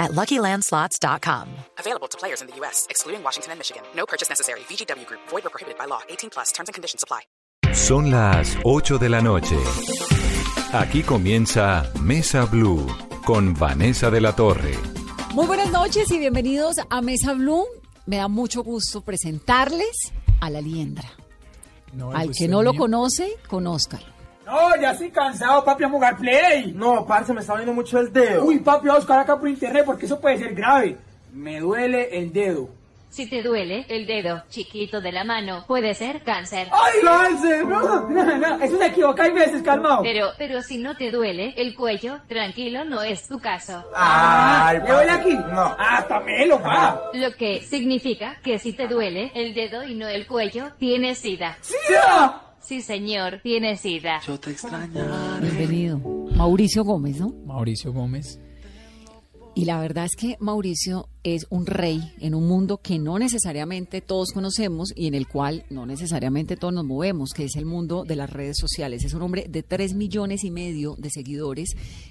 at LuckyLandSlots.com. Available to players in the U.S., excluding Washington and Michigan. No purchase necessary. VGW Group. Void or prohibited by law. 18 plus. Terms and conditions apply. Son las 8 de la noche. Aquí comienza Mesa Blue con Vanessa de la Torre. Muy buenas noches y bienvenidos a Mesa Blue. Me da mucho gusto presentarles a la liendra. Al que no lo conoce, conózcalo. No, ya estoy cansado, papi, a jugar play. No, parce, me está doliendo mucho el dedo. Uy, papi, voy a buscar acá por internet porque eso puede ser grave. Me duele el dedo. Si te duele el dedo chiquito de la mano, puede ser cáncer. ¡Ay, cáncer! No, no, no, eso se equivoca hay veces, calmado. Pero, pero si no te duele el cuello, tranquilo, no es tu caso. Ay, ¿Le duele aquí? No. Hasta melo, pa. Lo que significa que si te duele el dedo y no el cuello, tienes sida. ¡Sí! Sí, señor, tienes sida. Yo te extrañaré. Bienvenido. Mauricio Gómez, ¿no? Mauricio Gómez. Y la verdad es que Mauricio es un rey en un mundo que no necesariamente todos conocemos y en el cual no necesariamente todos nos movemos, que es el mundo de las redes sociales. Es un hombre de tres millones y medio de seguidores,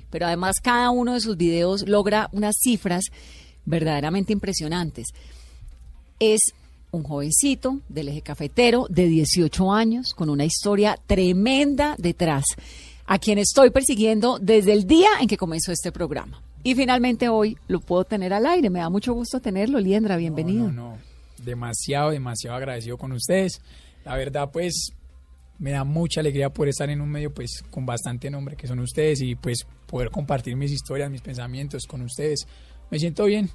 pero además cada uno de sus videos logra unas cifras verdaderamente impresionantes. Es un jovencito del eje cafetero de 18 años con una historia tremenda detrás, a quien estoy persiguiendo desde el día en que comenzó este programa. Y finalmente hoy lo puedo tener al aire. Me da mucho gusto tenerlo, Liendra. Bienvenido. No, no, no. Demasiado, demasiado agradecido con ustedes. La verdad, pues, me da mucha alegría poder estar en un medio, pues, con bastante nombre que son ustedes y, pues, poder compartir mis historias, mis pensamientos con ustedes. Me siento bien.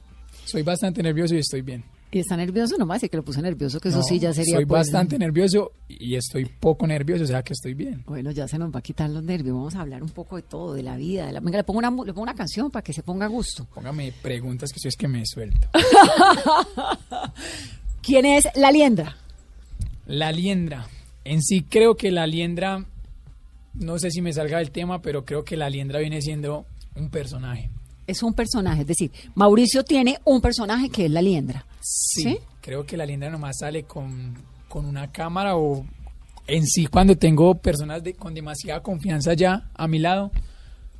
Soy bastante nervioso y estoy bien. Y está nervioso nomás, y que lo puse nervioso, que eso No, sí ya sería. Soy pues, bastante nervioso y estoy poco nervioso, o sea que estoy bien. Bueno, ya se nos va a quitar los nervios. Vamos a hablar un poco de todo, de la vida. De la... Venga, le pongo, una, le pongo una canción para que se ponga a gusto. Póngame preguntas que si es que me suelto. ¿Quién es la liendra? La liendra. En sí creo que la liendra, no sé si me salga del tema, pero creo que la liendra viene siendo un personaje. Es un personaje, es decir, Mauricio tiene un personaje que es la liendra. Sí, ¿Sí? creo que la liendra nomás sale con, con una cámara o en sí cuando tengo personas de, con demasiada confianza ya a mi lado,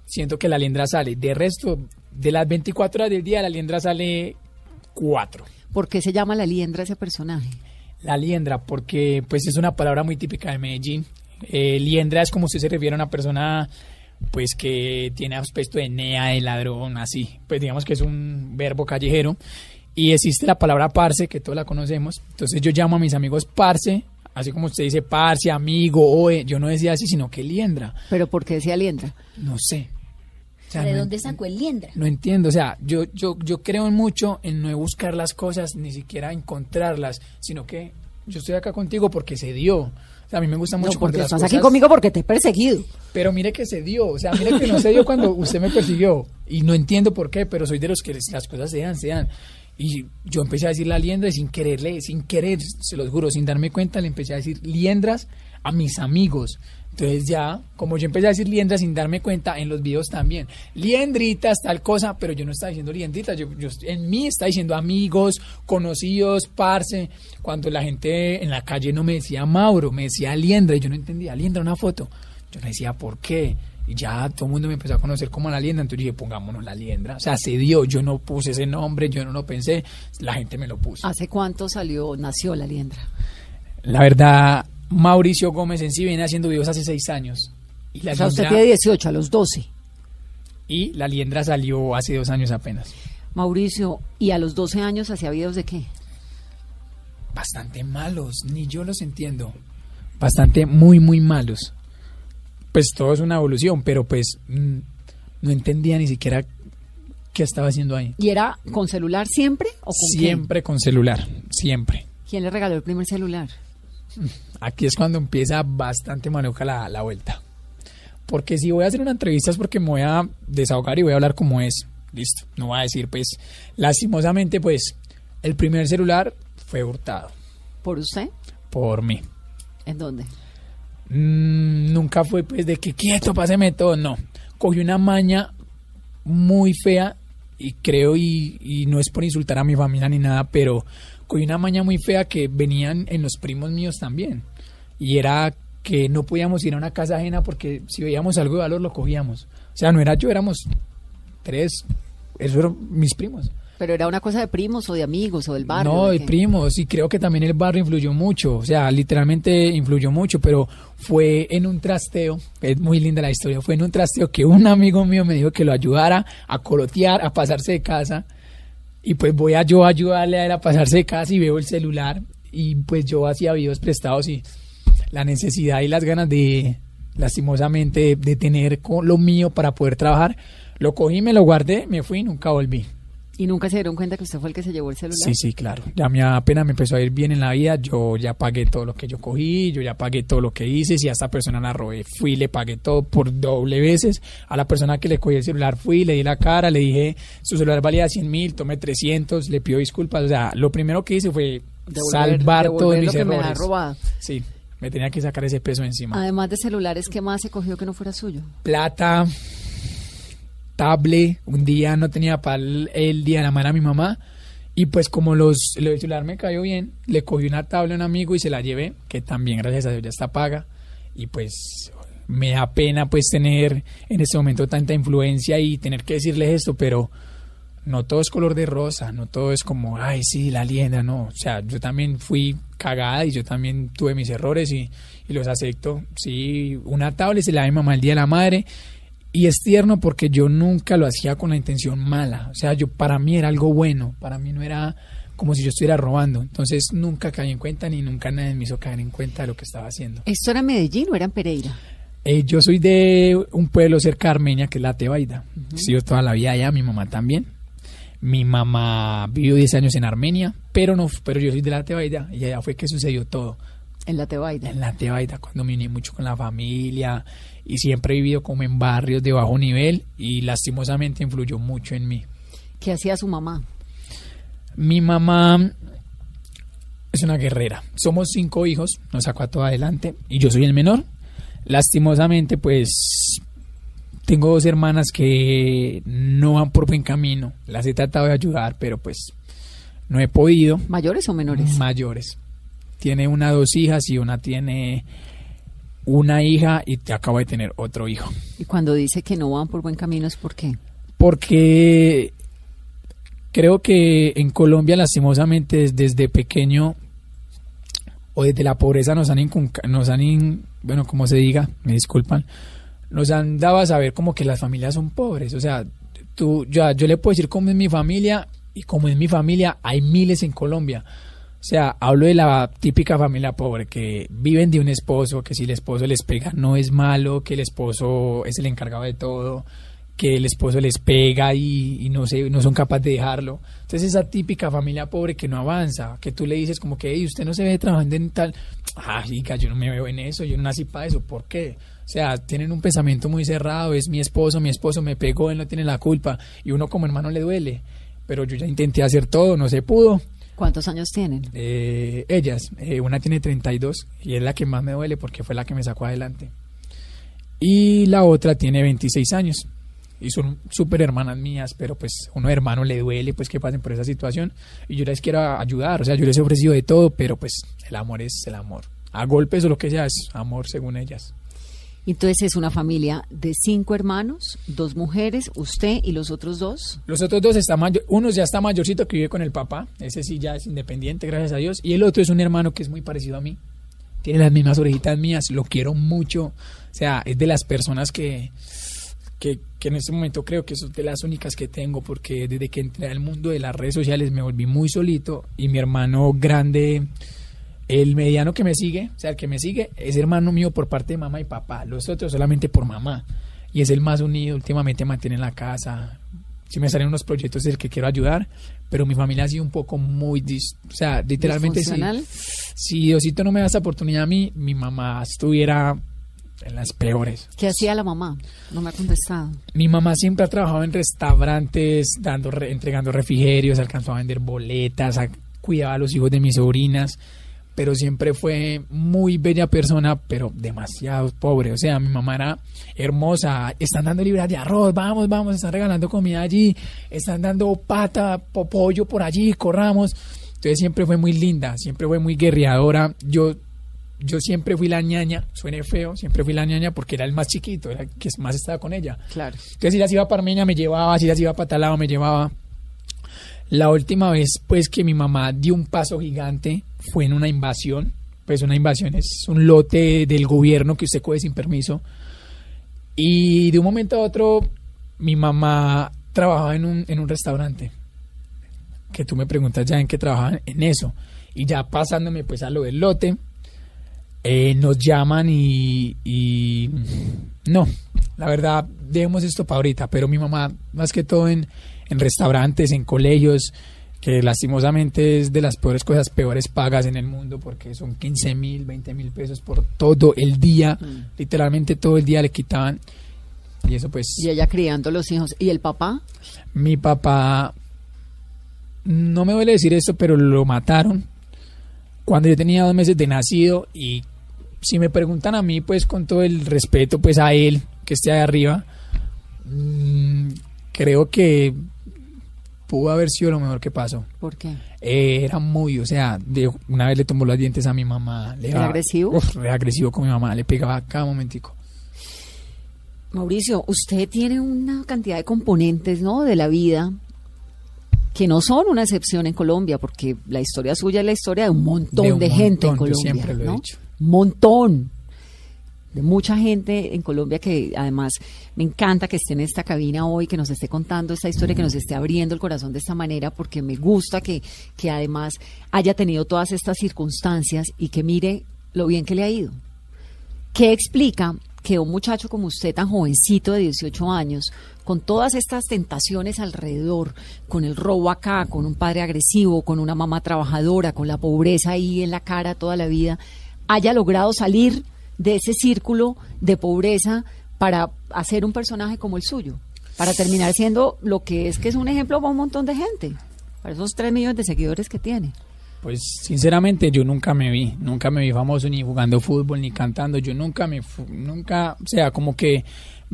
siento que la liendra sale. De resto, de las 24 horas del día, la liendra sale 4. ¿Por qué se llama la liendra ese personaje? La liendra, porque pues es una palabra muy típica de Medellín. Eh, liendra es como si se refiere a una persona pues que tiene aspecto de nea, de ladrón, así. Pues digamos que es un verbo callejero. Y existe la palabra parce, que todos la conocemos. Entonces yo llamo a mis amigos parce, así como usted dice parce, amigo, oe. Yo no decía así, sino que liendra. ¿Pero por qué decía liendra? No sé. O sea, ¿De no dónde sacó el liendra? no entiendo, o sea, yo, yo, yo creo mucho en no buscar las cosas, ni siquiera encontrarlas, sino que yo estoy acá contigo porque se dio. O sea, a mí me gusta mucho No, porque las estás cosas- aquí conmigo porque te he perseguido. Pero mire que se dio, o sea, mire que no se dio cuando usted me persiguió. Y no entiendo por qué, pero soy de los que las cosas se dan, se dan. Y yo empecé a decir la liendra y sin quererle, sin querer, se los juro, sin darme cuenta, le empecé a decir liendras a mis amigos. Entonces ya, como yo empecé a decir liendras sin darme cuenta, en los videos también, liendritas, tal cosa, pero yo no estaba diciendo liendritas, yo, yo en mí está diciendo amigos, conocidos, parce, cuando la gente en la calle no me decía Mauro, me decía liendra, y yo no entendía, liendra una foto. Yo no decía por qué. Y ya todo el mundo me empezó a conocer como la liendra, entonces dije, pongámonos la liendra. O sea, se dio, yo no puse ese nombre, yo no lo pensé, la gente me lo puso. ¿Hace cuánto salió, nació la liendra? La verdad, Mauricio Gómez en sí viene haciendo videos hace seis años. Y la, O sea, usted tiene 18, a los 12. y la liendra salió hace dos años apenas. Mauricio, ¿y a los 12 años hacía videos de qué? Bastante malos, ni yo los entiendo. Bastante muy, muy malos. Pues todo es una evolución, pero pues mm, no entendía ni siquiera qué estaba haciendo ahí. ¿Y era con celular siempre o con? Siempre con celular, siempre. ¿Quién le regaló el primer celular? Aquí es cuando empieza bastante manuca la, la vuelta. Porque si voy a hacer una entrevista es porque me voy a desahogar y voy a hablar como es. Listo. No voy a decir, pues, lastimosamente, pues, el primer celular fue hurtado ¿Por usted? por mí. ¿En dónde? Mm, nunca fue pues de que quieto, páseme todo, no. Cogí una maña muy fea y creo, y, y no es por insultar a mi familia ni nada, pero cogí una maña muy fea que venían en los primos míos también. Y era que no podíamos ir a una casa ajena porque si veíamos algo de valor lo cogíamos. O sea, no era yo, éramos tres, esos eran mis primos. ¿Pero era una cosa de primos o de amigos o del barrio? No, ¿de primos, y creo que también el barrio influyó mucho, o sea, literalmente influyó mucho, pero fue en un trasteo, es muy linda la historia, fue en un trasteo que un amigo mío me dijo que lo ayudara a colotear, a pasarse de casa, y pues voy a yo ayudarle a él a pasarse de casa y veo el celular, y pues yo hacía videos prestados y la necesidad y las ganas de, lastimosamente, de tener co- lo mío para poder trabajar, lo cogí, me lo guardé, me fui y nunca volví. ¿Y nunca se dieron cuenta que usted fue el que se llevó el celular? Sí, sí, claro. Ya me apenas me empezó a ir bien en la vida, yo ya pagué todo lo que yo cogí, yo ya pagué todo lo que hice, si a esta persona la robé, fui, le pagué todo por doble veces, a la persona que le cogí el celular fui, le di la cara, le dije, su celular valía 100 mil, tome 300, le pido disculpas, o sea, lo primero que hice fue Devolver- salvar devolver todos lo mis que me ha errores. robado. Sí, me tenía que sacar ese peso encima. Además de celulares, ¿qué más se cogió que no fuera suyo? plata, tablet. Un día no tenía para el, el día de la madre a mi mamá. Y pues como los, el celular me cayó bien, le cogí una tablet a un amigo y se la llevé, que también gracias a Dios ya está paga. Y pues me da pena pues tener en este momento tanta influencia y tener que decirles esto, pero no todo es color de rosa, no todo es como, ay, sí, la lienda, no. O sea, yo también fui cagada y yo también tuve mis errores y, los acepto. Sí, una tablet se la da mi mamá el Día de la Madre y es tierno porque yo nunca lo hacía con la intención mala. O sea, yo para mí era algo bueno, para mí no era como si yo estuviera robando. Entonces nunca caí en cuenta ni nunca nadie me hizo caer en cuenta de lo que estaba haciendo. ¿Esto era Medellín o era en Pereira? Eh, yo soy de un pueblo cerca de Armenia, que es la Tebaida. He sido toda la vida allá, mi mamá también. Mi mamá vivió 10 años en Armenia, pero no, pero yo soy de la Tebaida y allá fue que sucedió todo. En la Tebaida. En la Tebaida, cuando me uní mucho con la familia y siempre he vivido como en barrios de bajo nivel y lastimosamente influyó mucho en mí. ¿Qué hacía su mamá? Mi mamá es una guerrera. Somos cinco hijos, nos sacó a todo adelante y yo soy el menor. Lastimosamente, pues tengo dos hermanas que no van por buen camino. Las he tratado de ayudar, pero pues no he podido. ¿Mayores o menores? Mayores. Tiene una dos hijas y una tiene una hija y te acaba de tener otro hijo. Y cuando dice que no van por buen camino es por qué. porque creo que en Colombia lastimosamente des- desde pequeño o desde la pobreza nos han nos han in- bueno como se diga me disculpan nos han dado a saber como que las familias son pobres o sea tú ya yo le puedo decir cómo es mi familia y como es mi familia hay miles en Colombia o sea, hablo de la típica familia pobre que viven de un esposo, que si el esposo les pega no es malo, que el esposo es el encargado de todo, que el esposo les pega y, y no se, no son capaces de dejarlo. Entonces esa típica familia pobre que no avanza, que tú le dices como que "Ey, usted no se ve trabajando en tal, ah, hija, yo no me veo en eso, yo no nací para eso, ¿por qué? O sea, tienen un pensamiento muy cerrado, es mi esposo, mi esposo me pegó, él no tiene la culpa y uno como hermano le duele. Pero yo ya intenté hacer todo, no se pudo. ¿Cuántos años tienen? Eh, ellas, eh, una tiene 32 y es la que más me duele porque fue la que me sacó adelante. Y la otra tiene 26 años y son súper hermanas mías, pero pues uno hermano le duele pues que pasen por esa situación y yo les quiero ayudar, o sea, yo les he ofrecido de todo, pero pues el amor es el amor. A golpes o lo que sea es amor según ellas. Entonces es una familia de cinco hermanos, dos mujeres, usted y los otros dos. Los otros dos están mayor, uno ya está mayorcito que vive con el papá, ese sí ya es independiente, gracias a Dios, y el otro es un hermano que es muy parecido a mí. Tiene las mismas orejitas mías, lo quiero mucho. O sea, es de las personas que, que, que en este momento creo que son de las únicas que tengo, porque desde que entré al mundo de las redes sociales me volví muy solito y mi hermano grande, el mediano que me sigue, o sea, el que me sigue, es hermano mío por parte de mamá y papá, los otros solamente por mamá. Y es el más unido, últimamente mantiene en la casa. Si me salen unos proyectos del que quiero ayudar, pero mi familia ha sido un poco muy, dis- o sea, literalmente. ¿Disfuncional? Si Diosito no me da esta oportunidad a mí, mi mamá estuviera en las peores. ¿Qué hacía la mamá? No me ha contestado. Mi mamá siempre ha trabajado en restaurantes, dando, re- entregando refrigerios, alcanzó a vender boletas, a- cuidaba a los hijos de mis sobrinas. Pero siempre fue muy bella persona, pero demasiado pobre. O sea, mi mamá era hermosa, están dando libras de arroz, vamos, vamos, están regalando comida allí, están dando pata, po- pollo por allí, corramos. Entonces siempre fue muy linda, siempre fue muy guerreadora. Yo yo siempre fui la ñaña, suene feo, siempre fui la ñaña porque era el más chiquito, era el que más estaba con ella. Claro. Entonces si ella se iba para Armenia me llevaba, si ella se iba para tal lado me llevaba. La última vez pues que mi mamá dio un paso gigante fue en una invasión. Pues una invasión es un lote del gobierno que usted coge sin permiso. Y de un momento a otro mi mamá trabajaba en un, en un restaurante. Que tú me preguntas ya en qué trabajaban en eso. Y ya pasándome pues a lo del lote, eh, nos llaman y, no, la verdad, dejemos esto para ahorita, pero mi mamá, más que todo en, en restaurantes, en colegios, que lastimosamente es de las peores cosas, peores pagas en el mundo, porque son 15 mil, 20 mil pesos por todo el día, literalmente todo el día le quitaban. Y eso pues, Y ella criando los hijos. ¿Y el papá? mi papá, no me duele decir esto, pero lo mataron cuando yo tenía dos meses de nacido y si me preguntan a mí, pues con todo el respeto, pues a él que esté ahí arriba, mm, creo que pudo haber sido lo mejor que pasó. ¿Por qué? Eh, era muy, o sea, de, una vez le tomó los dientes a mi mamá. Le ¿Era agresivo? Uf, re agresivo con mi mamá, le pegaba cada momentico. Mauricio, usted tiene una cantidad de componentes, ¿no? De la vida que no son una excepción en Colombia, porque la historia suya es la historia de un montón De gente en montón, yo Colombia, siempre lo he ¿no? dicho. Un montón de mucha gente en Colombia que además me encanta que esté en esta cabina hoy, que nos esté contando esta historia, que nos esté abriendo el corazón de esta manera, porque me gusta que, que además haya tenido todas estas circunstancias y que mire lo bien que le ha ido. ¿Qué explica que un muchacho como usted, tan jovencito de 18 años, con todas estas tentaciones alrededor, con el robo acá, con un padre agresivo, con una mamá trabajadora, con la pobreza ahí en la cara toda la vida, haya logrado salir de ese círculo de pobreza para hacer un personaje como el suyo? Para terminar siendo lo que es que es un ejemplo para un montón de gente, para esos tres millones de seguidores que tiene. Pues sinceramente yo nunca me vi, nunca me vi famoso ni jugando fútbol ni cantando, yo nunca me, nunca, o sea, como que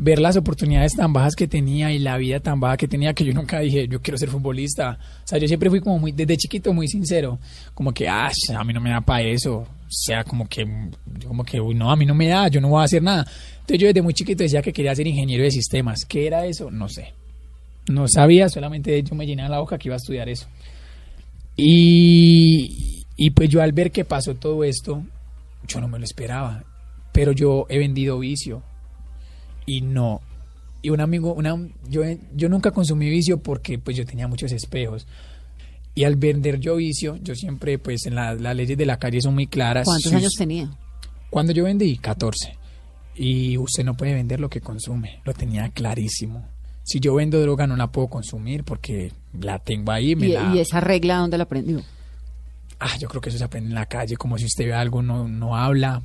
ver las oportunidades tan bajas que tenía y la vida tan baja que tenía que yo nunca dije, yo quiero ser futbolista. O sea, yo siempre fui como muy, desde chiquito muy sincero, como que, ah, a mí no me da para eso. O sea, como que, como que, uy, no, a mí no me da, yo no voy a hacer nada. Entonces yo desde muy chiquito decía que quería ser ingeniero de sistemas. ¿Qué era eso? No sé. No sabía, solamente yo me llenaba la boca que iba a estudiar eso. Y, y pues yo al ver que pasó todo esto, yo no me lo esperaba. Pero yo he vendido vicio. Y no. Y un amigo, una, yo, yo nunca consumí vicio porque pues yo tenía muchos espejos. Y al vender yo vicio, yo siempre, pues en la- las leyes de la calle son muy claras. ¿Cuántos años tenía? Cuando yo vendí, 14. Y usted no puede vender lo que consume. Lo tenía clarísimo. Si yo vendo droga no la puedo consumir porque la tengo ahí. Me ¿Y, la... y esa regla dónde la aprendió? Ah, yo creo que eso se aprende en la calle, como si usted ve algo, no, no habla,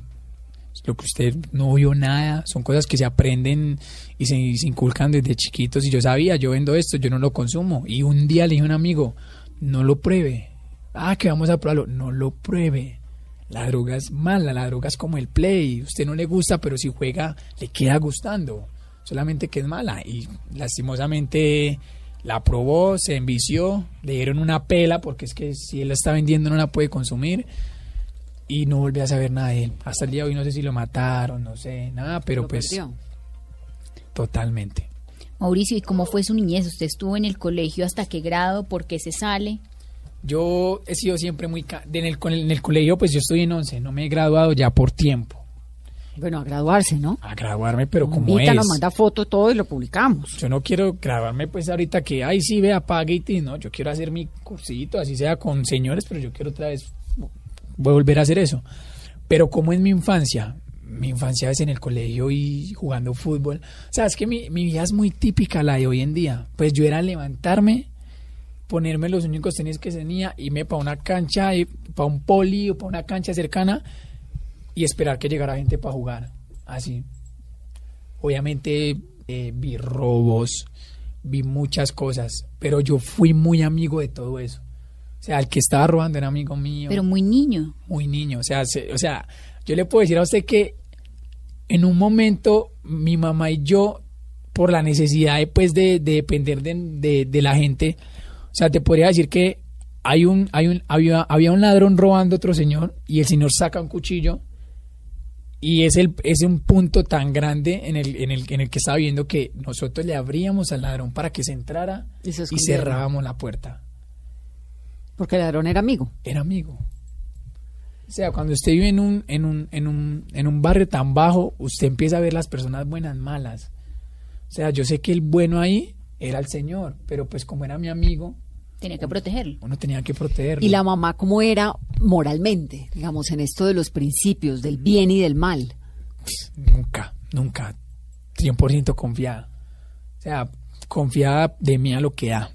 lo que usted no vio nada, son cosas que se aprenden y se, inculcan desde chiquitos. Y yo sabía, yo vendo esto, yo no lo consumo. Y un día le dije a un amigo, no lo pruebe. Ah, que vamos a probarlo. No lo pruebe. La droga es mala, la droga es como el play. Usted no le gusta, pero si juega, le queda gustando. Solamente que es mala. Y lastimosamente la probó, se envició, le dieron una pela, porque es que si él la está vendiendo no la puede consumir. Y no volví a saber nada de él. Hasta el día de hoy no sé si lo mataron, no sé, nada, pero Lo pues perdió. totalmente. Mauricio, ¿y cómo fue su niñez? ¿Usted estuvo en el colegio hasta qué grado? ¿Por qué se sale? Yo he sido siempre muy... En el, en el colegio pues yo estoy en 11, no me he graduado ya por tiempo. Bueno, a graduarse, ¿no? A graduarme, pero como Invita, es. nos manda foto, todo y lo publicamos. Yo no quiero graduarme pues ahorita que, ay sí, vea, pague y ti", no, yo quiero hacer mi cursito, así sea con señores, pero yo quiero otra vez voy a volver a hacer eso. Pero como en mi infancia, mi infancia es en el colegio y jugando fútbol, o sea, es que mi, mi vida es muy típica la de hoy en día. Pues yo era levantarme, ponerme los únicos tenis que tenía, irme para una cancha, para un poli o para una cancha cercana y esperar que llegara gente para jugar. Así. Obviamente eh, vi robos, vi muchas cosas, pero yo fui muy amigo de todo eso. O sea, el que estaba robando era amigo mío. Pero muy niño. muy niño. O sea, se- o sea, yo le puedo decir a usted que en un momento mi mamá y yo, por la necesidad de, pues, de, de depender de, de- de la gente, o sea, te podría decir que hay un, hay un, había, había un ladrón robando a otro señor y el señor saca un cuchillo y es, el, es un punto tan grande en el, en, el, en el que estaba viendo que nosotros le abríamos al ladrón para que se entrara Y se y escondiera. cerrábamos la puerta Porque el ladrón era amigo. era amigo. O sea, cuando usted vive en un, en un, en un, en un barrio tan bajo, usted empieza a ver las personas buenas, malas. O sea, yo sé que el bueno ahí era el Señor, pero pues como era mi amigo, Tenía que protegerlo. uno tenía que protegerlo. Y la mamá, ¿cómo era moralmente? Digamos, en esto de los principios, del bien y del mal. Nunca, nunca, 100% confiada. O sea, confiada de mí a lo que da.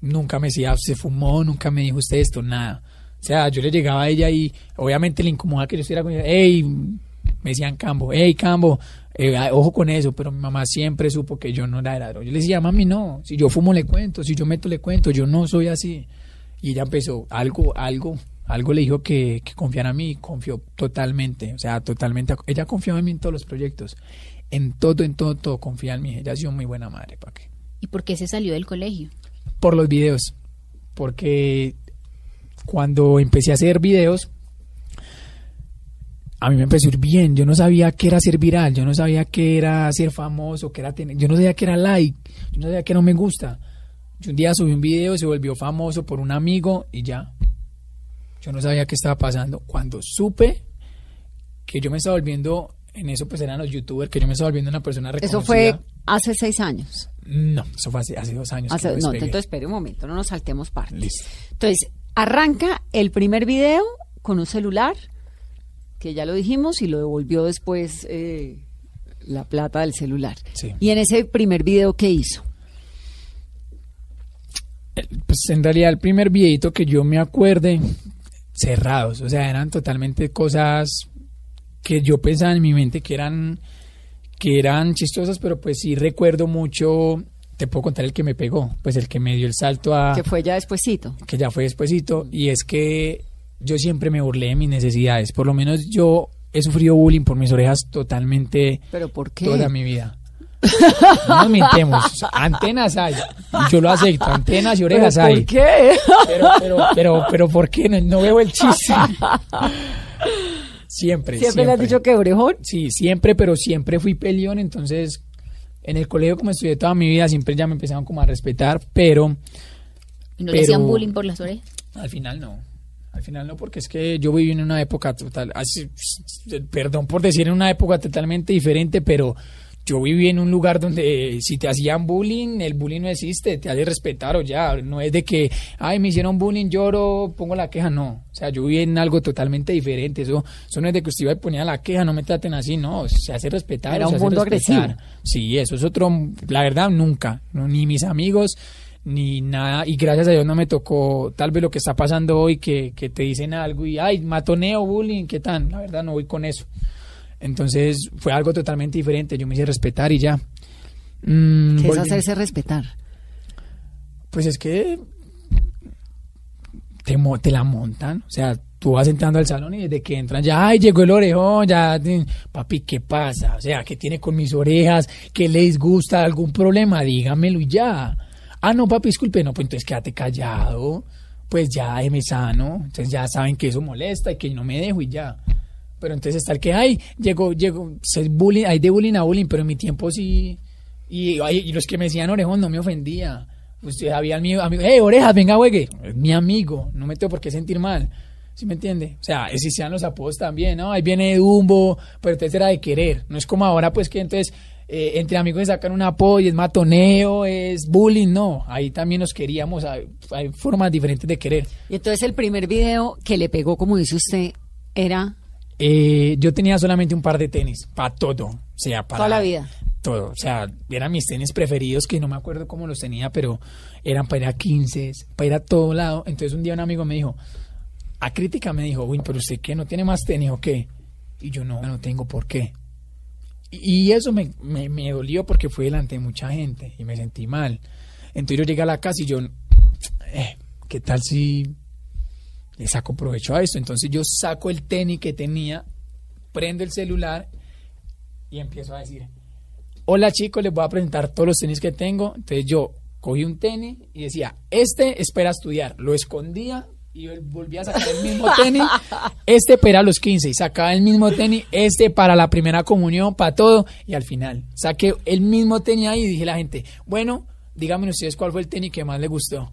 Nunca me decía, se fumó, nunca me dijo usted esto, nada. O sea, yo le llegaba a ella y obviamente le incomodaba que yo estuviera con ella. Ey, me decían Cambo, hey Cambo, eh, ah, ojo con eso, pero mi mamá siempre supo que yo no era ladrón. Yo le decía, mami, no, si yo fumo le cuento, si yo meto le cuento, yo no soy así. Y ella empezó, algo, algo, algo le dijo que, que confiara en mí, confió totalmente, o sea, totalmente. Ella confiaba en mí en todos los proyectos, en todo, en todo, todo, confía en mí. Ella ha sido muy buena madre, ¿para qué? ¿Y por qué se salió del colegio? Por los videos, porque cuando empecé a hacer videos, a mí me empezó a ir bien. Yo no sabía qué era ser viral, yo no sabía qué era ser famoso, qué era tener, yo no sabía qué era like, yo no sabía qué no me gusta. Yo un día subí un video, se volvió famoso por un amigo y ya. Yo no sabía qué estaba pasando. Cuando supe que yo me estaba volviendo, en eso pues eran los youtubers, que yo me estaba volviendo una persona reconocida. Eso fue hace seis años. No, eso fue hace, hace dos años. Hace- no, entonces espere un momento, no nos saltemos partes. Listo. Entonces, arranca el primer video con un celular, que ya lo dijimos, y lo devolvió después eh, la plata del celular. Sí. Y en ese primer video, ¿qué hizo? pues en realidad el primer videito que yo me acuerde, cerrados, o sea, eran totalmente cosas que yo pensaba en mi mente que eran que eran chistosas, pero pues sí recuerdo mucho, te puedo contar el que me pegó, pues el que me dio el salto a Que fue ya despuesito. que ya fue despuesito y es que yo siempre me burlé de mis necesidades, por lo menos yo he sufrido bullying por mis orejas totalmente ¿Pero por qué? toda mi vida. No nos mintemos, antenas hay, yo lo acepto, antenas y ¿Pero orejas hay. ¿Por qué? Pero, pero, pero, pero, ¿por qué? No, no veo el chiste. Siempre, Siempre le has dicho que orejón. Sí, siempre, pero siempre fui peleón, entonces en el colegio como estudié toda mi vida siempre ya me empezaron como a respetar, pero ¿Y no Pero- le hacían bullying por las orejas? al final no. Al final no, porque es que yo viví en una época total, así, perdón por decir en una época totalmente diferente, pero yo viví en un lugar donde eh, si te hacían bullying, el bullying no existe, te hace respetar o ya, no es de que, ay, me hicieron bullying, lloro, pongo la queja, no. O sea, yo viví en algo totalmente diferente, eso, eso no es de que usted iba y ponía la queja, no me traten así, no, se hace respetar. Era un mundo respetar. agresivo. Sí, eso es otro, la verdad, nunca, no, ni mis amigos, ni nada, y gracias a Dios no me tocó tal vez lo que está pasando hoy, que, que te dicen algo y, ay, matoneo, bullying, ¿qué tal? La verdad no voy con eso. Entonces fue algo totalmente diferente, yo me hice respetar y ya. Mm, ¿Qué es hacerse respetar? Pues es que te, mo- te la montan, o sea, tú vas entrando al salón y desde que entran ya, ay, llegó el orejón, ya, papi, ¿qué pasa? O sea, ¿qué tiene con mis orejas? ¿Qué le disgusta? ¿Algún problema? Dígamelo y ya. Ah, no, papi, disculpe, no, pues entonces quédate callado, pues ya, déjeme sano, entonces ya saben que eso molesta y que no me dejo y ya. Pero entonces estar que, ay, llegó, llegó, se bullying, hay de bullying a bullying, pero en mi tiempo sí, y, ay, y los que me decían orejón no me ofendía. Usted había el mío amigo, hey, orejas, venga, juegue. Es mi amigo, no me tengo por qué sentir mal. ¿Sí me entiende? O sea, existían los apodos también, ¿no? Ahí viene Dumbo, pero entonces era de querer. No es como ahora, pues que entonces eh, entre amigos se sacan un apodo y es matoneo, es bullying, no. Ahí también nos queríamos, hay, hay formas diferentes de querer. Y entonces el primer video que le pegó, como dice usted, era Eh, yo tenía solamente un par de tenis, para todo. O sea, para toda la vida. todo. O sea, eran mis tenis preferidos que no me acuerdo cómo los tenía, pero eran para ir a 15, para ir a todo lado. Entonces un día un amigo me dijo, a crítica me dijo, uy, pero usted qué, no tiene más tenis o qué? Y yo no, no tengo por qué. Y, eso me, me, me dolió porque fue delante de mucha gente y me sentí mal. Entonces yo llegué a la casa y yo, eh, ¿qué tal si le saco provecho a esto. Entonces yo saco el tenis que tenía, prendo el celular y empiezo a decir, hola chicos, les voy a presentar todos los tenis que tengo. Entonces yo cogí un tenis y decía, este espera estudiar. Lo escondía y volvía a sacar el mismo tenis. Este para los 15 y sacaba el mismo tenis. Este para la primera comunión, para todo. Y al final saqué el mismo tenis ahí y dije a la gente, bueno, díganme ustedes cuál fue el tenis que más les gustó.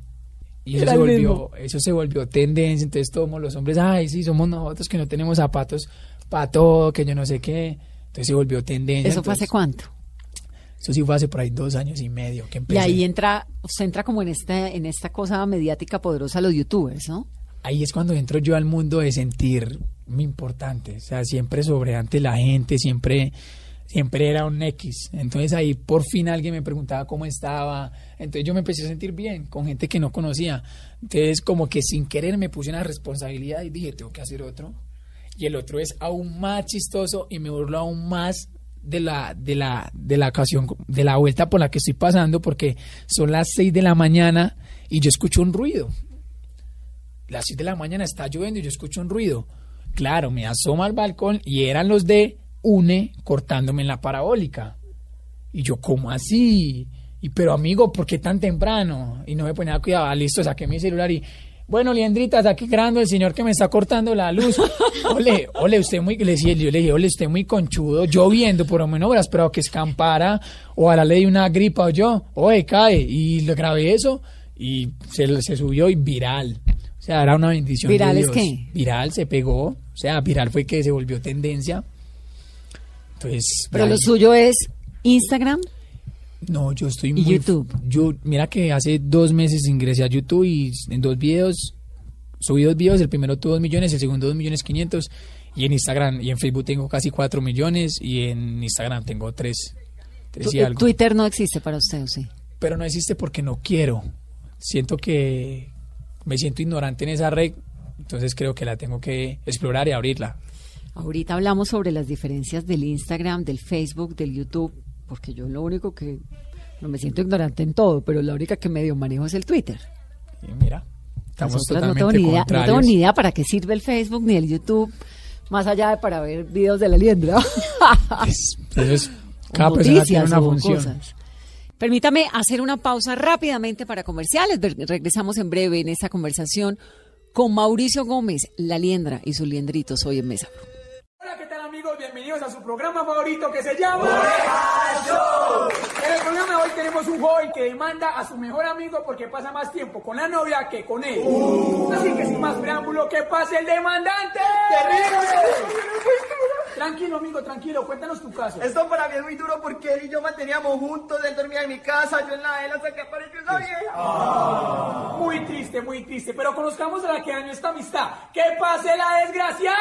Y eso se, volvió, eso se volvió tendencia. Entonces todos los hombres, ay, sí, somos nosotros que no tenemos zapatos para todo, que yo no sé qué. Entonces se volvió tendencia. ¿Eso fue hace cuánto? Eso sí fue hace por ahí dos años y medio que Y empecé. ahí entra, usted entra como en esta, en esta cosa mediática poderosa los youtubers, ¿no? ahí es cuando entro yo al mundo de sentir mi importante, o sea, siempre sobre ante la gente, siempre siempre era un X. Entonces ahí por fin alguien me preguntaba cómo estaba, entonces yo me empecé a sentir bien con gente que no conocía. Entonces como que sin querer me puse una responsabilidad y dije, tengo que hacer otro. Y el otro es aún más chistoso y me burlo aún más de la, de la, de la ocasión, de la vuelta por la que estoy pasando, porque son las 6 de la mañana y yo escucho un ruido las 6 de la mañana está lloviendo y yo escucho un ruido. Claro, me asomo al balcón y eran los de UNE cortándome en la parabólica. Y yo, ¿cómo así? Y pero amigo, ¿por qué tan temprano? Y no me ponía cuidado, ah, listo, saqué mi celular y bueno, Liendrita, está aquí grabando el señor que me está cortando la luz. Ole, ole, usted muy, le decía, yo le dije, ole, usted muy conchudo, lloviendo, por lo menos hubiera esperado que escampara, o ahora le di una gripa o yo, oye, cae, y le grabé eso, y se, se subió y viral. O sea, era una bendición. de ¿Viral es Dios. qué? Viral se pegó, o sea, viral fue que se volvió tendencia. Entonces, Pero ya- lo suyo es Instagram. no, yo estoy ¿Y muy... YouTube? Yo, mira que hace dos meses ingresé a YouTube y en dos videos, subí dos videos, el primero tuvo dos millones, el segundo dos millones quinientos, y en Instagram y en Facebook tengo casi cuatro millones, y en Instagram tengo tres, tres y Tu- algo. Twitter no existe para usted, ¿o sí? Pero no existe porque no quiero. Siento que me siento ignorante en esa red, entonces creo que la tengo que explorar y abrirla. Ahorita hablamos sobre las diferencias del Instagram, del Facebook, del YouTube, porque yo lo único que no me siento ignorante en todo, pero la única que medio manejo es el Twitter. Y mira, estamos otras no totalmente tengo ni idea, no tengo ni idea para qué sirve el Facebook ni el YouTube, más allá de para ver videos de la liendra. Es- cada persona tiene una función. cosas. Permítame hacer una pausa rápidamente para comerciales. Regresamos en breve en esta conversación con Mauricio Gómez, la liendra y sus liendritos hoy en Mesa. Hola, ¿qué tal amigos? Bienvenidos a su programa favorito que se llama Oreja Show. En el programa de hoy tenemos un joven que demanda a su mejor amigo porque pasa más tiempo con la novia que con él. Así que sin más preámbulo, que pase el demandante. Tranquilo, amigo, tranquilo. Cuéntanos tu caso. Esto para mí es muy duro porque él y yo manteníamos juntos, él dormía en mi casa, yo en la de él hasta que apareció esa vieja. Muy triste, muy triste. Pero conozcamos a la que dañó esta amistad. ¡Que pase la desgraciada!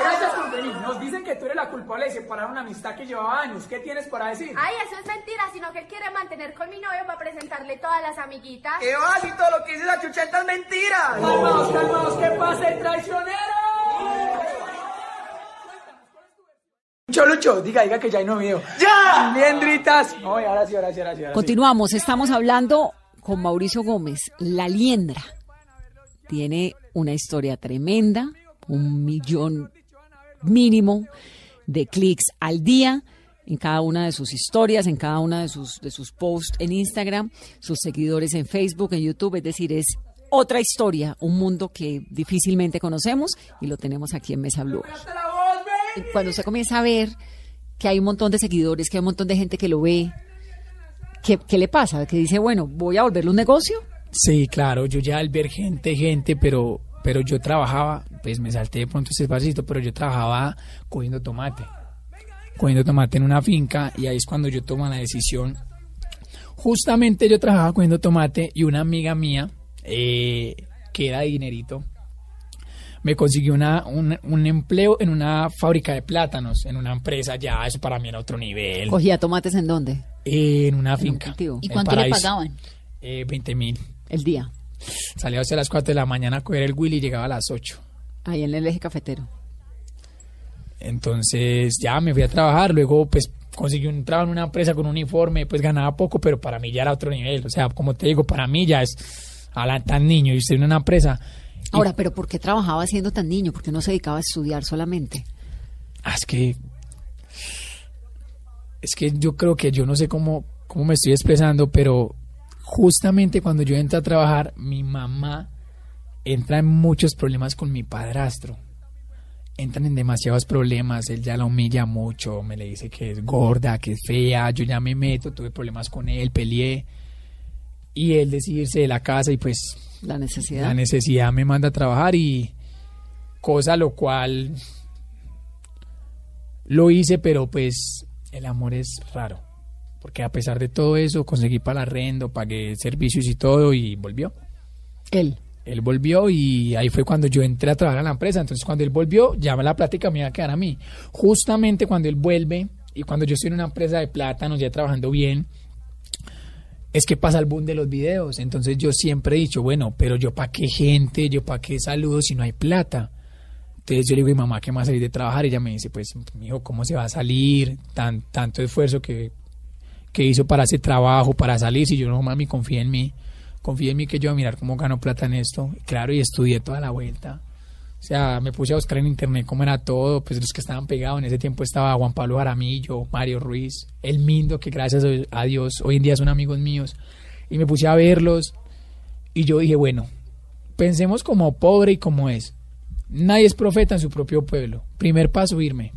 Gracias por venir. Nos dicen que tú eres la culpable de separar una amistad que llevaba años. ¿Qué tienes para decir? Ay, eso es mentira, sino que él quiere mantener con mi novio para presentarle todas las amiguitas. ¿Qué va? Si todo lo que dice la chucheta es mentira. Calmaos, calmaos, que pase el traicionero. Lucho, Lucho, diga, diga que ya hay no video. ¡Ya! Liendritas. No, y ahora sí, ahora sí, ahora sí. ahora sí. Continuamos, estamos hablando con Mauricio Gómez, la liendra. Tiene una historia tremenda, un millón mínimo de clics al día en cada una de sus historias, en cada una de sus, de sus posts en Instagram, sus seguidores en Facebook, en YouTube, es decir, es otra historia, un mundo que difícilmente conocemos y lo tenemos aquí en Mesa Blue. Cuando usted comienza a ver que hay un montón de seguidores, que hay un montón de gente que lo ve, ¿qué, qué le pasa? Que dice, bueno, voy a volverlo un negocio. Sí, claro, yo ya al ver gente, gente, pero, pero yo trabajaba, pues me salté de pronto ese pasito, pero yo trabajaba cogiendo tomate, cogiendo tomate en una finca y ahí es cuando yo tomo la decisión. Justamente yo trabajaba cogiendo tomate y una amiga mía, eh, que era de dinerito, me consiguió una, un, un empleo en una fábrica de plátanos, en una empresa, ya eso para mí era otro nivel, Cogía tomates en dónde? en una un finca. ¿Y cuánto le pagaban? Eh, 20 mil. El día, Salía hacia las 4 de la mañana a coger el Willy y llegaba a las 8. ahí en el eje cafetero. Entonces ya me fui a trabajar, luego pues conseguí un trabajo en una empresa con un uniforme, pues ganaba poco, pero para mí ya era otro nivel. O sea, como te digo, para mí ya es a la tan niño y usted en una empresa. Y- Ahora, pero ¿por qué trabajaba siendo tan niño? ¿Por qué no se dedicaba a estudiar solamente? Ah, es que es que yo creo que yo no sé cómo, cómo me estoy expresando, pero justamente cuando yo entro a trabajar, mi mamá entra en muchos problemas con mi padrastro. Entran en demasiados problemas, él ya la humilla mucho, me le dice que es gorda, que es fea, yo ya me meto, tuve problemas con él, peleé. Y él decide irse de la casa y pues La necesidad. la necesidad me manda a trabajar y cosa lo cual lo hice, pero pues el amor es raro. Porque a pesar de todo eso, conseguí para el arrendo, pagué servicios y todo y volvió. Él. Él volvió y ahí fue cuando yo entré a trabajar en la empresa. Entonces cuando él volvió, ya la plática me iba a quedar a mí. Justamente cuando él vuelve y cuando yo estoy en una empresa de plátanos ya trabajando bien, es que pasa el boom de los videos. Entonces yo siempre he dicho, bueno, pero yo para qué gente, yo para qué saludos si no hay plata. Entonces yo le digo, "Y mamá, ¿qué más salir de trabajar? Y ella me dice, pues, hijo, ¿cómo se va a salir? Tan, tanto esfuerzo que, que hizo para ese trabajo, para salir. Si yo no, mami, confía en mí. Confía en mí que yo voy a mirar cómo gano plata en esto. Claro, y estudié toda la vuelta. O sea, me puse a buscar en internet cómo era todo, pues los que estaban pegados. En ese tiempo estaba Juan Pablo Jaramillo, Mario Ruiz, El Mindo, que gracias a Dios hoy en día son amigos míos. Y me puse a verlos y yo dije, bueno, pensemos como pobre y como es. Nadie es profeta en su propio pueblo. Primer paso, irme.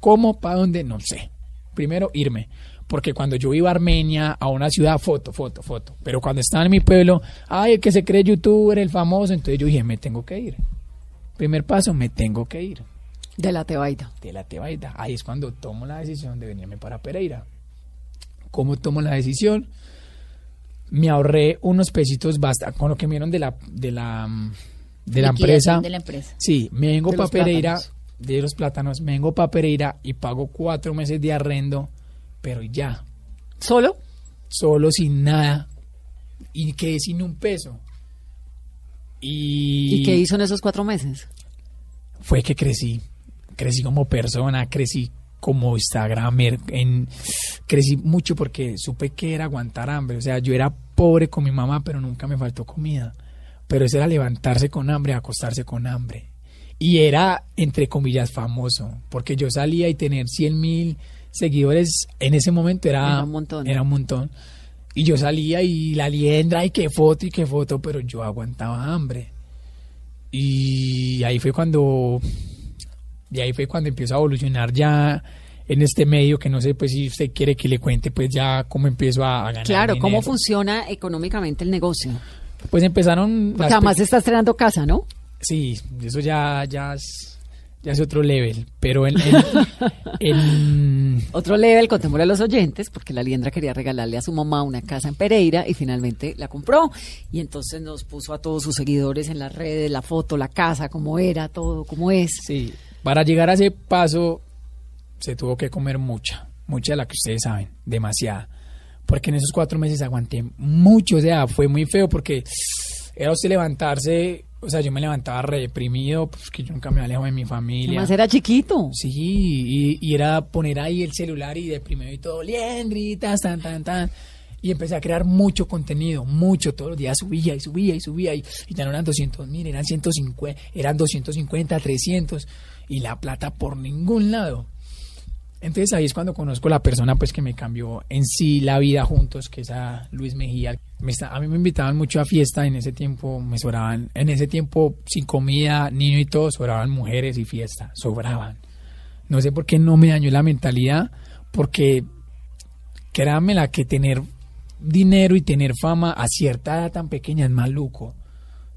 ¿Cómo? ¿Para dónde? No sé. Primero, irme. Porque cuando yo iba a Armenia, a una ciudad, foto, foto, foto. Pero cuando estaba en mi pueblo, ay, el que se cree youtuber, el famoso, entonces yo dije, me tengo que ir. Primer paso, me tengo que ir. De la Tebaida. De la Tebaida. Ahí es cuando tomo la decisión de venirme para Pereira. ¿Cómo tomo la decisión? Me ahorré unos pesitos basta con lo que me dieron de la de la mm, de la empresa. de la empresa. Sí, me vengo para Pereira plátanos. de los plátanos, me vengo para Pereira y pago cuatro meses de arrendo, pero ya, ¿Solo? solo sin nada y quedé sin un peso. Y, ¿Y qué hizo en esos cuatro meses? fue que crecí. Crecí como persona, crecí como Instagramer, en, crecí mucho porque supe que era aguantar hambre. O sea, yo era pobre con mi mamá, pero nunca me faltó comida. Pero eso era levantarse con hambre, acostarse con hambre. Y era, entre comillas, famoso, porque yo salía y tener 100 mil seguidores en ese momento era, Era un montón. Era un montón. Y yo salía y la liendra y qué foto y qué foto, pero yo aguantaba hambre. Y ahí fue cuando y ahí fue cuando empiezo a evolucionar ya en este medio que no sé pues si usted quiere que le cuente pues ya cómo empiezo a, a ganar Claro, ¿cómo dinero. funciona económicamente el negocio? pues empezaron Porque además pe- está estrenando casa, ¿no? sí eso ya ya es, ya es otro level pero en, en- en- Otro level, contémosle a los oyentes, porque la liendra quería regalarle a su mamá una casa en Pereira y finalmente la compró. Y entonces nos puso a todos sus seguidores en las redes, la foto, la casa, cómo era, todo, cómo es. sí para llegar a ese paso se tuvo que comer mucha mucha de la que ustedes saben demasiada porque en esos cuatro meses aguanté mucho o sea fue muy feo porque era usted levantarse o sea yo me levantaba reprimido pues que yo nunca me alejo de mi familia Además era chiquito. Sí, y, y era poner ahí el celular y deprimido y todo, liendritas, tan, tan, tan. Y empecé a crear mucho contenido, mucho, todos los días subía y subía y subía. Y, y ya no eran 200 mil, eran 150, eran 250, 300. Y la plata por ningún lado. Entonces ahí es cuando conozco la persona pues que me cambió en sí la vida juntos, que es a Luis Mejía. Me está- a mí me invitaban mucho a fiesta, en ese tiempo me sobraban, en ese tiempo sin comida, niño y todo, sobraban mujeres y fiesta, sobraban. No sé por qué no me dañó la mentalidad, porque créanme la que tener dinero y tener fama a cierta edad tan pequeña es maluco.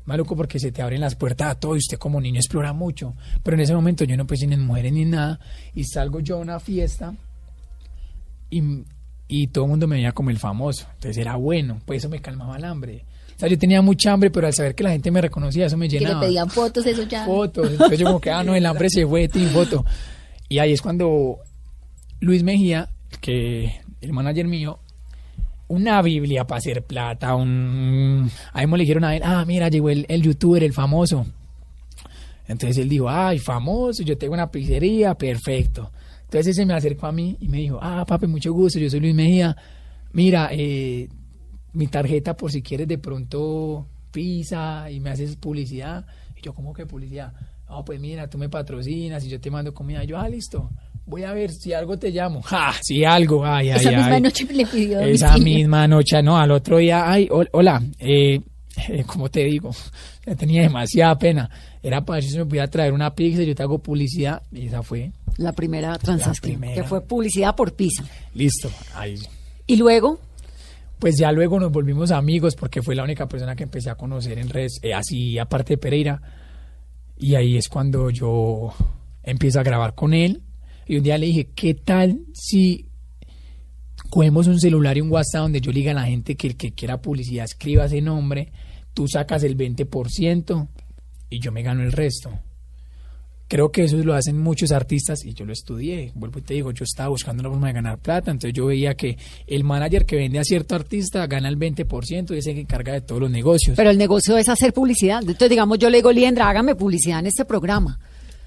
Maluco porque se te abren las puertas a todo y usted como niño explora mucho. Pero en ese momento yo no pensé ni en mujeres ni nada. Y salgo yo a una fiesta y, y todo el mundo me veía como el famoso. Entonces era bueno, pues eso me calmaba el hambre. O sea, yo tenía mucha hambre, pero al saber que la gente me reconocía, eso me Que le llenaba pedían fotos, eso ya. fotos. Entonces yo como que, ah, no, el hambre se fue, tin foto. Y ahí es cuando Luis Mejía, que el manager mío, una Biblia para hacer plata, un... Ahí me le dijeron a él, ah, mira, llegó el, el youtuber, el famoso. Entonces él dijo, ay, famoso, yo tengo una pizzería, perfecto. Entonces se me acercó a mí y me dijo, ah, papi, mucho gusto, yo soy Luis Mejía. Mira, eh, mi tarjeta por si quieres de pronto pizza y me haces publicidad. Y yo, ¿cómo que publicidad? No, pues mira, tú me patrocinas y yo te mando comida. Y yo, ah, listo. Voy a ver si algo te llamo. ¡Ja! Si algo, ay, ay, Esa misma ay. noche le pidió Esa misma noche, no, al otro día, ay, hol- hola, eh, eh, ¿cómo te digo? Ya tenía demasiada pena. Era para ver si me podía traer una pizza, yo te hago publicidad, y esa fue, La primera transacción, primera. que fue publicidad por pizza. listo. Ahí. Y luego, Pues ya luego nos volvimos amigos porque fue la única persona que empecé a conocer en redes, eh, así aparte de Pereira. Y ahí es cuando yo empiezo a grabar con él. Y un día le dije, ¿qué tal si cogemos un celular y un WhatsApp donde yo le diga a la gente que el que quiera publicidad escriba ese nombre, tú sacas el 20% y yo me gano el resto? Creo que eso lo hacen muchos artistas y yo lo estudié. Vuelvo y te digo, yo estaba buscando la forma de ganar plata, entonces yo veía que el manager que vende a cierto artista gana el 20% y es el que encarga de todos los negocios. pero el negocio es hacer publicidad. Entonces, digamos, yo le digo, Liendra, hágame publicidad en este programa.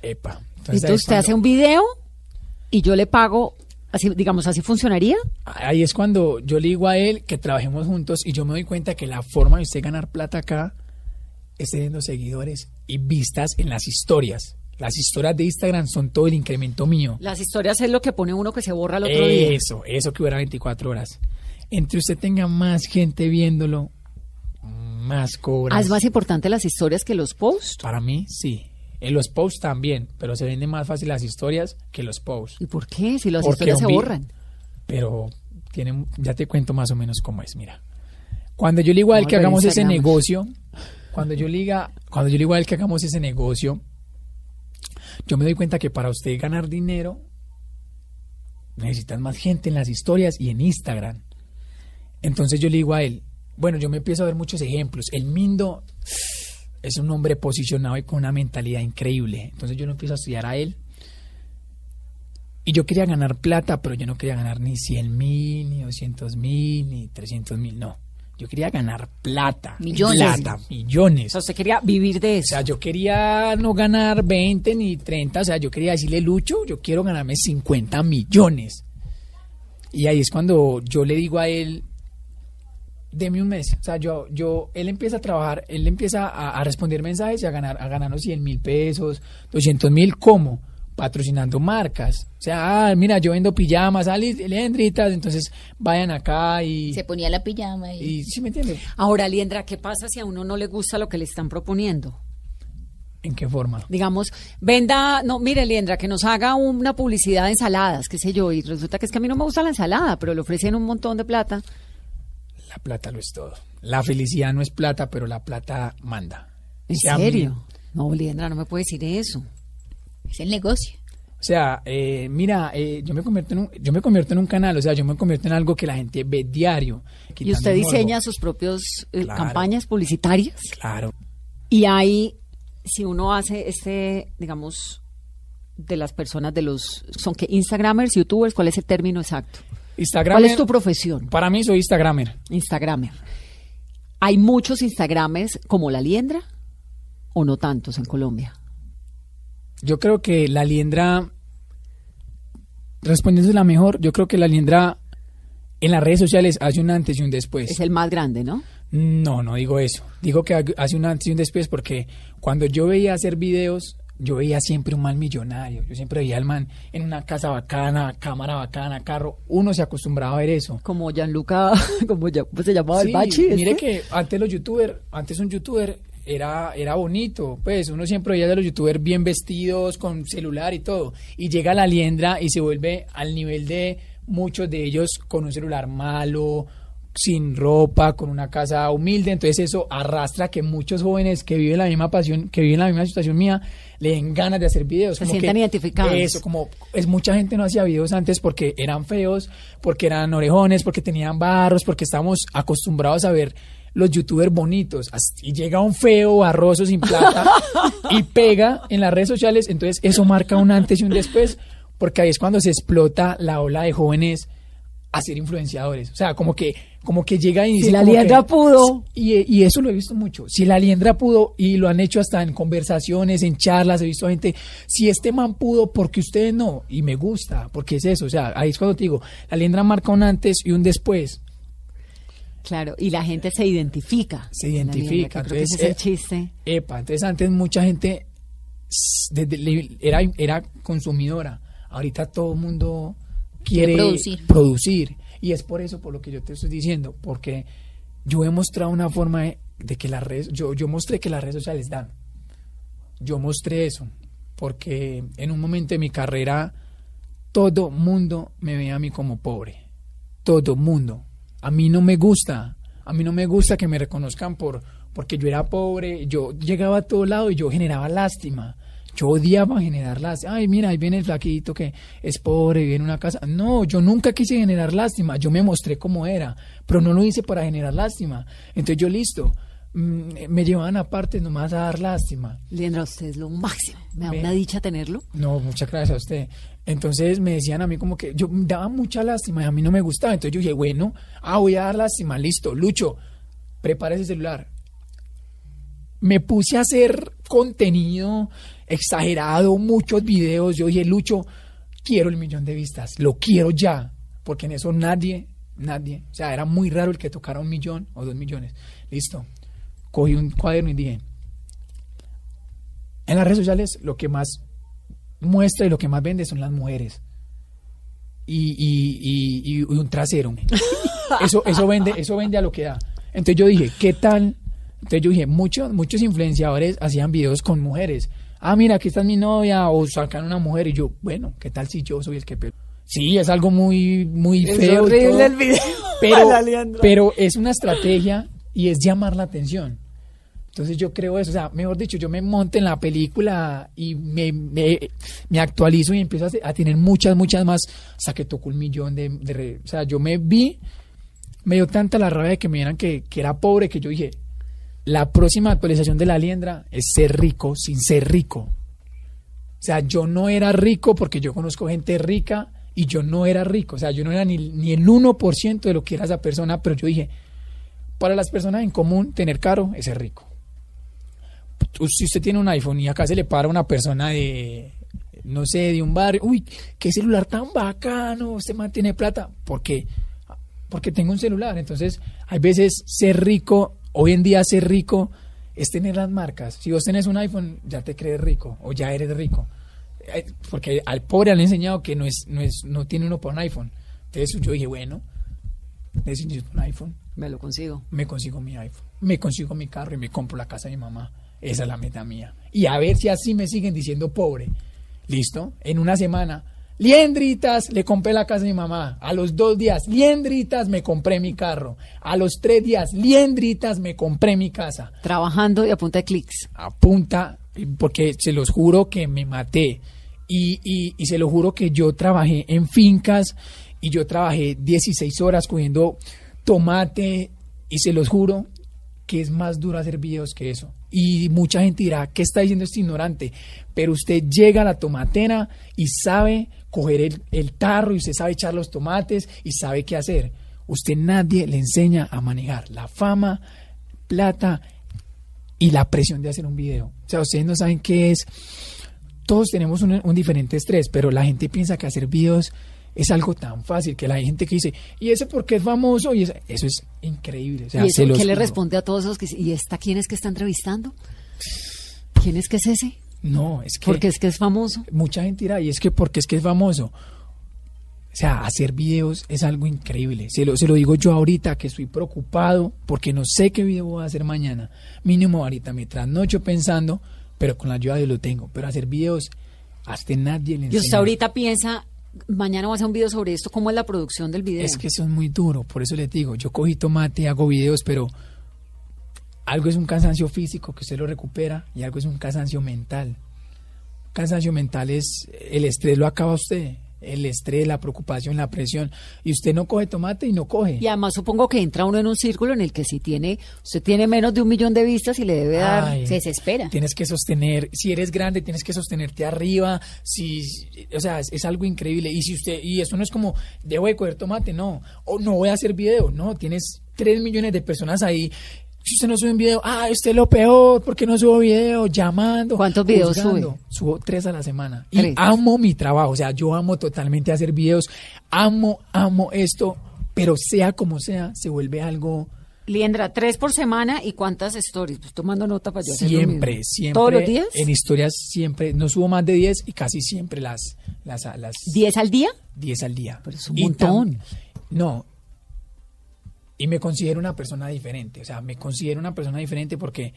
Epa. Entonces, usted hace un video y yo le pago, así digamos, así funcionaría. Ahí es cuando yo le digo a él que trabajemos juntos y yo me doy cuenta que la forma de usted ganar plata acá es teniendo seguidores y vistas en las historias. Las historias de Instagram son todo el incremento mío. Las historias es lo que pone uno que se borra el otro día. Eso, eso que hubiera 24 horas. Entre usted tenga más gente viéndolo, más cobra. Ah, es más importante las historias que los posts. Para mí, sí. En los posts también, pero se venden más fácil las historias que los posts. ¿Y por qué? Si las Porque historias se borran. Pero tienen, ya te cuento más o menos cómo es, mira. Cuando yo le digo a él Vamos que hagamos ese negocio, cuando yo le diga, cuando yo le digo a él que hagamos ese negocio, yo me doy cuenta que para usted ganar dinero necesitas más gente en las historias y en Instagram. Entonces yo le digo a él, bueno, yo me empiezo a ver muchos ejemplos. El Mindo es un hombre posicionado y con una mentalidad increíble. Entonces yo lo empiezo a estudiar a él. Y yo quería ganar plata, pero yo no quería ganar ni 100 mil, ni 200 mil, ni 300 mil, no. Yo quería ganar plata. Millones. Plata, millones. O sea, usted quería vivir de O eso. sea, yo quería no ganar 20 ni 30, o sea, yo quería decirle, Lucho, yo quiero ganarme 50 millones. Y ahí es cuando yo le digo a él, deme un mes. O sea, yo, yo, él empieza a trabajar, él empieza a, a responder mensajes y a ganar, a ganarnos 100 mil pesos, 200 mil, ¿cómo? Patrocinando marcas. O sea, ah, mira, yo vendo pijamas, ah, li- lendritas, entonces vayan acá y... Se ponía la pijama y... y ¿Sí me entiendes? Ahora, Liendra, ¿qué pasa si a uno no le gusta lo que le están proponiendo? ¿En qué forma? Digamos, venda, no, mire, Liendra, que nos haga una publicidad de ensaladas, qué sé yo, y resulta que es que a mí no me gusta la ensalada, pero le ofrecen un montón de plata. La plata lo es todo. La felicidad no es plata, pero la plata manda. ¿En serio? No, Liendra, no me puede decir eso. Es el negocio. O sea, eh, mira, eh, yo me convierto en un, yo me convierto en un canal, o sea, yo me convierto en algo que la gente ve diario. Y usted morbo. diseña sus propias eh, Claro. campañas publicitarias. Claro. Y ahí, si uno hace este, digamos, de las personas de los, son que Instagramers, YouTubers, ¿cuál es el término exacto? Instagram. ¿Cuál es tu profesión? Para mí soy Instagramer. Instagramer. ¿Hay muchos Instagramers como la liendra o no tantos en Colombia? Yo creo que la liendra, respondiendo la mejor, yo creo que la liendra en las redes sociales hace un antes y un después. Es el más grande, ¿no? No, no digo eso. Digo que hace un antes y un después porque cuando yo veía hacer videos, yo veía siempre un mal millonario. Yo siempre veía al man en una casa bacana, cámara bacana, carro. Uno se acostumbraba a ver eso. Como Gianluca, como ya, ¿cómo se llamaba el bachi? Mire que antes los youtubers, antes un youtuber era, era bonito, pues uno siempre veía de los youtubers bien vestidos, con celular y todo, y llega la liendra y se vuelve al nivel de muchos de ellos con un celular malo, sin ropa, con una casa humilde, entonces eso arrastra que muchos jóvenes que viven la misma pasión, que viven la misma situación mía, le den ganas de hacer videos. Se como sientan que- identificados. Eso, como es mucha gente no hacía videos antes porque eran feos, porque eran orejones, porque tenían barros, porque estábamos acostumbrados a ver los youtubers bonitos y llega un feo barroso sin plata y pega en las redes sociales, entonces eso marca un antes y un después, porque ahí es cuando se explota la ola de jóvenes a ser influenciadores, o sea, como que como que llega y Si dice la como liendra que- pudo. y, y eso lo he visto mucho. Si la liendra pudo, y lo han hecho hasta en conversaciones, en charlas, he visto gente, si este man pudo, ¿por qué ustedes no? Y me gusta, porque es eso. O sea, ahí es cuando te digo, la liendra marca un antes y un después. Claro, y la gente se identifica. Se la liendra, identifica. que ese entonces, es el chiste. eh, Epa, entonces antes mucha gente desde era, era consumidora. Ahorita todo el mundo quiere producir. producir. Y es por eso, por lo que yo te estoy diciendo, porque yo he mostrado una forma de, de que las redes, yo, yo mostré que las redes sociales dan. Yo mostré eso, porque en un momento de mi carrera todo mundo me ve a mí como pobre. Todo mundo. A mí no me gusta. A mí no me gusta que me reconozcan por porque yo era pobre. Yo llegaba a todo lado y yo generaba lástima. Yo odiaba generar lástima. Ay, mira, ahí viene el flaquito que es pobre, vive en una casa. No, yo nunca quise generar lástima. Yo me mostré como era, pero no lo hice para generar lástima. Entonces yo listo. mm, Me llevaban aparte nomás a dar lástima. Liendra, usted es lo máximo. Me da Me- una dicha tenerlo. No, muchas gracias a usted. Entonces me decían a mí como que yo daba mucha lástima y a mí no me gustaba. Entonces yo dije, bueno, ah, voy a dar lástima, listo. Lucho, prepara ese celular. Me puse a hacer contenido exagerado, muchos videos. Yo dije, Lucho, quiero el millón de vistas, lo quiero ya. Porque en eso nadie, nadie, o sea, era muy raro el que tocara un millón o dos millones. Listo. Cogí un cuaderno y dije, en las redes sociales lo que más muestra y lo que más vende son las mujeres. Y, y- y- y un trasero. Eso, eso vende, eso vende a lo que da. Entonces yo dije, ¿qué tal? Entonces yo dije, muchos, muchos influenciadores hacían videos con mujeres. Ah, mira, aquí está mi novia, o sacan una mujer, y yo, bueno, ¿qué tal si yo soy el que pe-?" Sí, es algo muy, muy Es feo. y horrible todo, el video. Pero, pero es una estrategia y es llamar la atención. Entonces yo creo eso, o sea, mejor dicho, yo me monto en la película y me, me, me actualizo y empiezo a, a tener muchas, muchas más, hasta que tocó un millón de, de O sea, yo me vi, me dio tanta la rabia de que me vieran que, que era pobre que yo dije, la próxima actualización de la liendra es ser rico sin ser rico. O sea, yo no era rico porque yo conozco gente rica y yo no era rico. O sea, yo no era ni, ni el 1% de lo que era esa persona, pero yo dije, para las personas en común, tener caro es ser rico. Tú- Si usted tiene un iPhone y acá se le para una persona de, no sé, de un barrio, uy, qué celular tan bacano, usted mantiene plata, ¿por qué? Porque tengo un celular. Entonces, hay veces ser rico, hoy en día ser rico es tener las marcas. Si vos tenés un iPhone, ya te crees rico o ya eres rico. Eh, Porque al pobre le han enseñado que no es, no es, no tiene uno por un iPhone. Entonces yo dije, bueno, necesito un iPhone. Me lo consigo. Me consigo mi iPhone, me consigo mi carro y me compro la casa de mi mamá. Esa es la meta mía. Y a ver si así me siguen diciendo pobre. ¿Listo? En una semana. Liendritas, le compré la casa a mi mamá. A los dos días, liendritas, me compré mi carro. A los tres días, liendritas, me compré mi casa. Trabajando y a punta de clics. A punta, porque se los juro que me maté. Y, y, y se lo juro que yo trabajé en fincas y yo trabajé 16 horas cogiendo tomate y se los juro que es más duro hacer videos que eso. Y mucha gente dirá, ¿qué está diciendo este ignorante? Pero usted llega a la tomatera y sabe coger el, el tarro y usted sabe echar los tomates y sabe qué hacer. Usted nadie le enseña a manejar la fama, plata y la presión de hacer un video. O sea, ustedes no saben qué es. Todos tenemos un, un diferente estrés, pero la gente piensa que hacer videos es algo tan fácil que la gente que dice, ¿y ese por qué es famoso? Y eso, eso es increíble. O sea, ¿Y eso se los qué le responde a todos esos que ¿Y esta quién es que está entrevistando? ¿Quién es que es ese? No, es que. Porque es que es famoso. Mucha gente dirá, y es que porque es que es famoso. O sea, hacer videos es algo increíble. Se lo, se lo digo yo ahorita que estoy preocupado porque no sé qué video voy a hacer mañana. Mínimo ahorita me trasnocho pensando, pero con la ayuda de lo tengo. Pero hacer videos, hasta nadie le Y usted enseña. ahorita piensa, mañana voy a hacer un video sobre esto, ¿cómo es la producción del video? Es que eso es muy duro, por eso les digo, yo cogí tomate, hago videos, pero algo es un cansancio físico que usted lo recupera y algo es un cansancio mental. Cansancio mental es el estrés lo acaba usted, el estrés, la preocupación, la presión y usted no coge tomate y no coge. Y además supongo que entra uno en un círculo en el que si tiene, usted tiene menos de un millón de vistas y le debe dar, Ay, se desespera. Tienes que sostener, si eres grande, tienes que sostenerte arriba, si, o sea, es, es algo increíble. Y si usted, y eso no es como, debo de coger tomate, no, o no voy a hacer video, no, tienes tres millones de personas ahí. Si usted no sube un video, ah, usted es lo peor, porque no subo video? Llamando. ¿Cuántos videos juzgando. sube? Subo tres a la semana. Tres. Y amo mi trabajo, o sea, yo amo totalmente hacer videos, amo, amo esto, pero sea como sea, se vuelve algo Liendra, tres por semana y cuántas stories. Pues tomando nota para yo hacer lo siempre, mismo. siempre. ¿Todos los días? En historias siempre, no subo más de 10 y casi siempre las las las ¿Diez al día? 10 al día. Pero es un Y montón. tam- no. Y me considero una persona diferente, o sea, me considero una persona diferente porque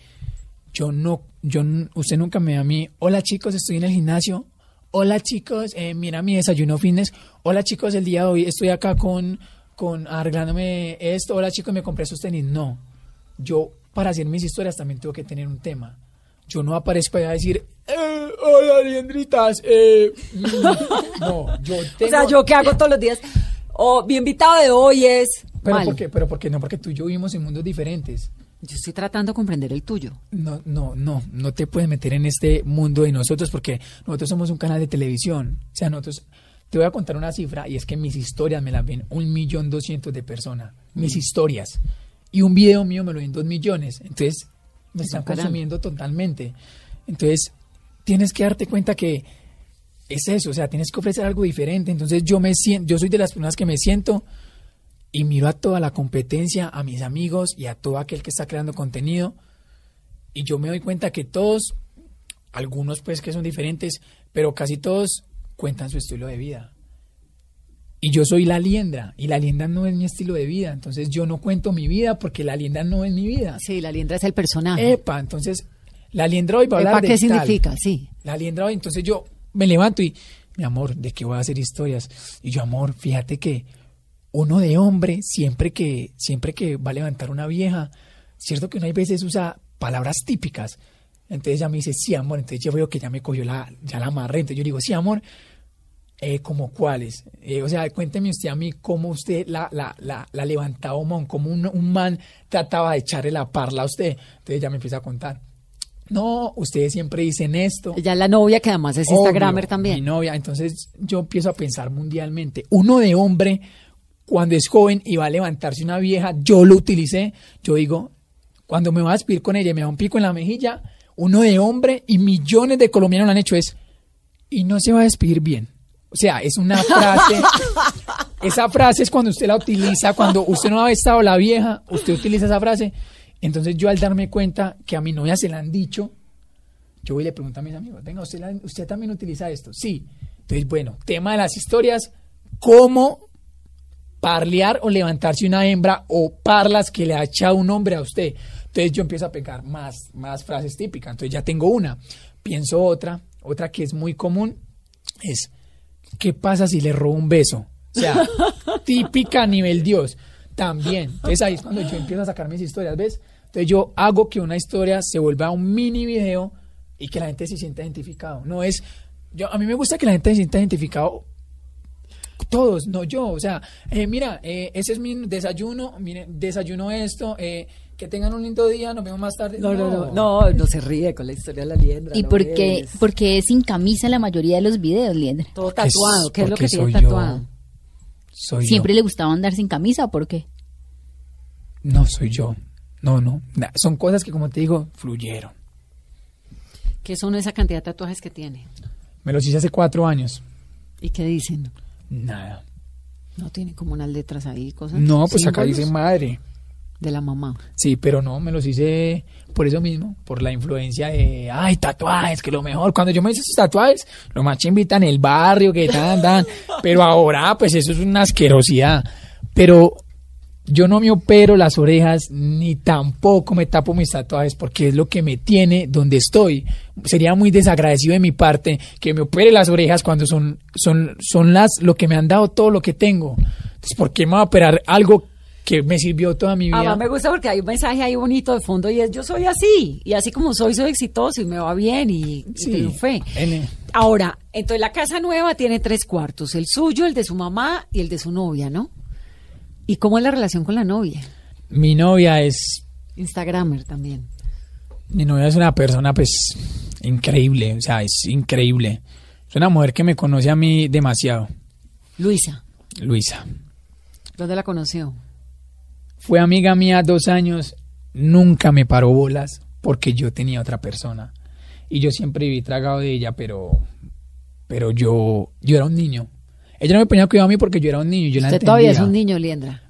yo no, yo, usted nunca me ve a mí, hola chicos, estoy en el gimnasio, hola chicos, eh, mira mi desayuno fitness, hola chicos, el día de hoy estoy acá con, con arreglándome esto, hola chicos, me compré esos tenis, no. Yo, para hacer mis historias también tengo que tener un tema. Yo no aparezco allá a decir, eh, hola liendritas, eh, mm". no, yo tengo... O sea, yo que hago todos los días. O mi invitado de hoy es. Pero Mal. porque, pero porque no, porque tú y yo vivimos en mundos diferentes. Yo estoy tratando de comprender el tuyo. No, no, no, no te puedes meter en este mundo de nosotros porque nosotros somos un canal de televisión. O sea, nosotros, te voy a contar una cifra y es que mis historias me las ven un millón doscientos de personas. Mis historias. Y un video mío me lo ven dos millones. Entonces, me están caramba. consumiendo totalmente. Entonces, tienes que darte cuenta que es eso, o sea, tienes que ofrecer algo diferente. Entonces, yo me siento, yo soy de las personas que me siento y miro a toda la competencia, a mis amigos y a todo aquel que está creando contenido y yo me doy cuenta que todos, algunos pues que son diferentes, pero casi todos cuentan su estilo de vida. Y yo soy la liendra y la liendra no es mi estilo de vida, entonces yo no cuento mi vida porque la liendra no es mi vida. Sí, la liendra es el personaje. Epa, entonces la liendra hoy va a hablar Epa, de ¿qué tal. significa? Sí. La liendra hoy, entonces yo me levanto y, mi amor, ¿de qué voy a hacer historias? Y yo, amor, fíjate que uno de hombre, siempre que, siempre que va a levantar una vieja, cierto que uno hay veces usa palabras típicas. Entonces ella me dice, sí, amor, entonces yo veo que ya me cogió la, ya la amarré. Entonces yo digo, sí, amor, eh, ¿como cuáles? Eh, o sea, cuénteme usted a mí cómo usted la, la, la, la levantaba cómo un, un man trataba de echarle la parla a usted. Entonces ella me empieza a contar. No, ustedes siempre dicen esto. Ya la novia que además es Obvio, Instagramer también. Mi novia. Entonces yo empiezo a pensar mundialmente. Uno de hombre, cuando es joven y va a levantarse una vieja, yo lo utilicé. Yo digo, cuando me va a despedir con ella y me da un pico en la mejilla, uno de hombre y millones de colombianos lo han hecho es, y no se va a despedir bien. O sea, es una frase. esa frase es cuando usted la utiliza, cuando usted no ha estado la vieja, usted utiliza esa frase. Entonces yo al darme cuenta que a mi novia se la han dicho, yo voy y le pregunto a mis amigos, venga, ¿usted, la- ¿usted también utiliza esto? Sí. Entonces, bueno, tema de las historias, cómo parlear o levantarse una hembra o parlas que le ha echado un hombre a usted. Entonces yo empiezo a pegar más, más frases típicas. Entonces ya tengo una. Pienso otra, otra que es muy común, es, ¿qué pasa si le robo un beso? O sea, típica a nivel Dios. También. Entonces ahí es cuando yo empiezo a sacar mis historias, ¿ves? Entonces yo hago que una historia se vuelva un mini video y que la gente se sienta identificado. No es, yo, a mí me gusta que la gente se sienta identificado todos, no yo. O sea, eh, mira, eh, ese es mi desayuno, miren, desayuno esto, eh, que tengan un lindo día, nos vemos más tarde. No, no, no, no, no se ríe con la historia de la liendra. ¿Y no por qué, es. por qué es sin camisa la mayoría de los videos, Liendra? Todo tatuado, ¿qué es lo porque que tiene soy yo. tatuado? Soy ¿Siempre yo. le gustaba andar sin camisa o por qué? No soy yo. No, no. Son cosas que, como te digo, fluyeron. ¿Qué son esa cantidad de tatuajes que tiene? Me los hice hace cuatro años. ¿Y qué dicen? Nada. No tiene como unas letras ahí, cosas. No, pues acá dice madre. De la mamá. Sí, pero no, me los hice por eso mismo, por la influencia de, ay, tatuajes, que lo mejor. Cuando yo me hice esos tatuajes, lo más en el barrio, que tan, tan. Pero ahora, pues eso es una asquerosidad. Pero yo no me opero las orejas, ni tampoco me tapo mis tatuajes, porque es lo que me tiene donde estoy. Sería muy desagradecido de mi parte que me opere las orejas cuando son, son, son las, lo que me han dado todo lo que tengo. Entonces, ¿por qué me voy a operar algo que me sirvió toda mi vida? Además me gusta porque hay un mensaje ahí bonito de fondo y es yo soy así. Y así como soy, soy exitoso y me va bien y, y Sí. triunfé. En- Ahora, entonces la casa nueva tiene tres cuartos, el suyo, el de su mamá y el de su novia, ¿no? ¿Y cómo es la relación con la novia? Mi novia es, Instagramer también. mi novia es una persona pues increíble, o sea, es increíble. Es una mujer que me conoce a mí demasiado, Luisa, Luisa. ¿dónde la conoció? Fue amiga mía dos años, nunca me paró bolas porque yo tenía otra persona. Y yo siempre viví tragado de ella, pero, pero yo, yo era un niño. Ella no me ponía cuidado a mí porque yo era un niño. Yo la Usted todavía es un niño, Liendra.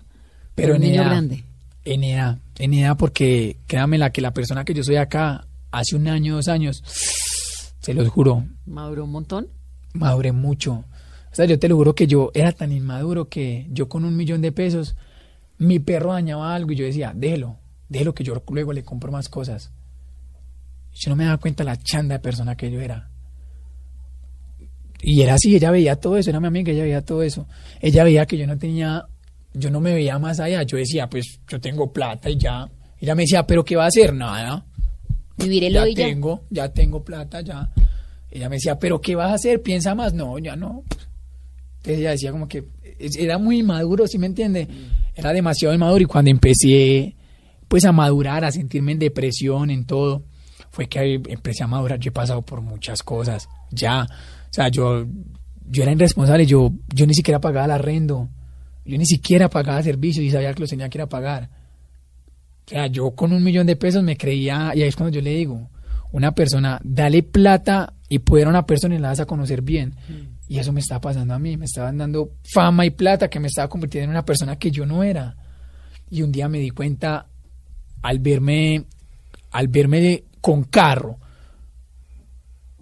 Pero un en niño edad, grande. En edad, en edad, porque créame la que la persona que yo soy acá hace un año, dos años, se los juro, Maduró un montón. maduré mucho. O sea, yo te lo juro que yo era tan inmaduro que yo con un millón de pesos, mi perro dañaba algo y yo decía, déjelo, déjelo que yo luego le compro más cosas. Yo no me daba cuenta la chanda de persona que yo era. Y era así, ella veía todo eso, era mi amiga, ella veía todo eso. Ella veía que yo no tenía, yo no me veía más allá. Yo decía, pues yo tengo plata y ya. Ella me decía, pero ¿qué va a hacer? Nada. Vivir el ya hoy tengo, ya tengo plata, ya. Ella me decía, pero ¿qué vas a hacer? Piensa más. No, ya no. Entonces ella decía como que era muy inmaduro, ¿sí me entiende? Era demasiado inmaduro y cuando empecé pues a madurar, a sentirme en depresión, en todo, fue que empecé a madurar. Yo he pasado por muchas cosas, ya. O sea, yo, yo era irresponsable, yo, yo ni siquiera pagaba el arrendo, yo ni siquiera pagaba servicios y sabía que los tenía que ir a pagar. O sea, yo con un millón de pesos me creía, y ahí es cuando yo le digo, una persona, dale plata y poder a una persona y la vas a conocer bien. Y eso me estaba pasando a mí, me estaban dando fama y plata que me estaba convirtiendo en una persona que yo no era. Y un día me di cuenta al verme, al verme de- con carro,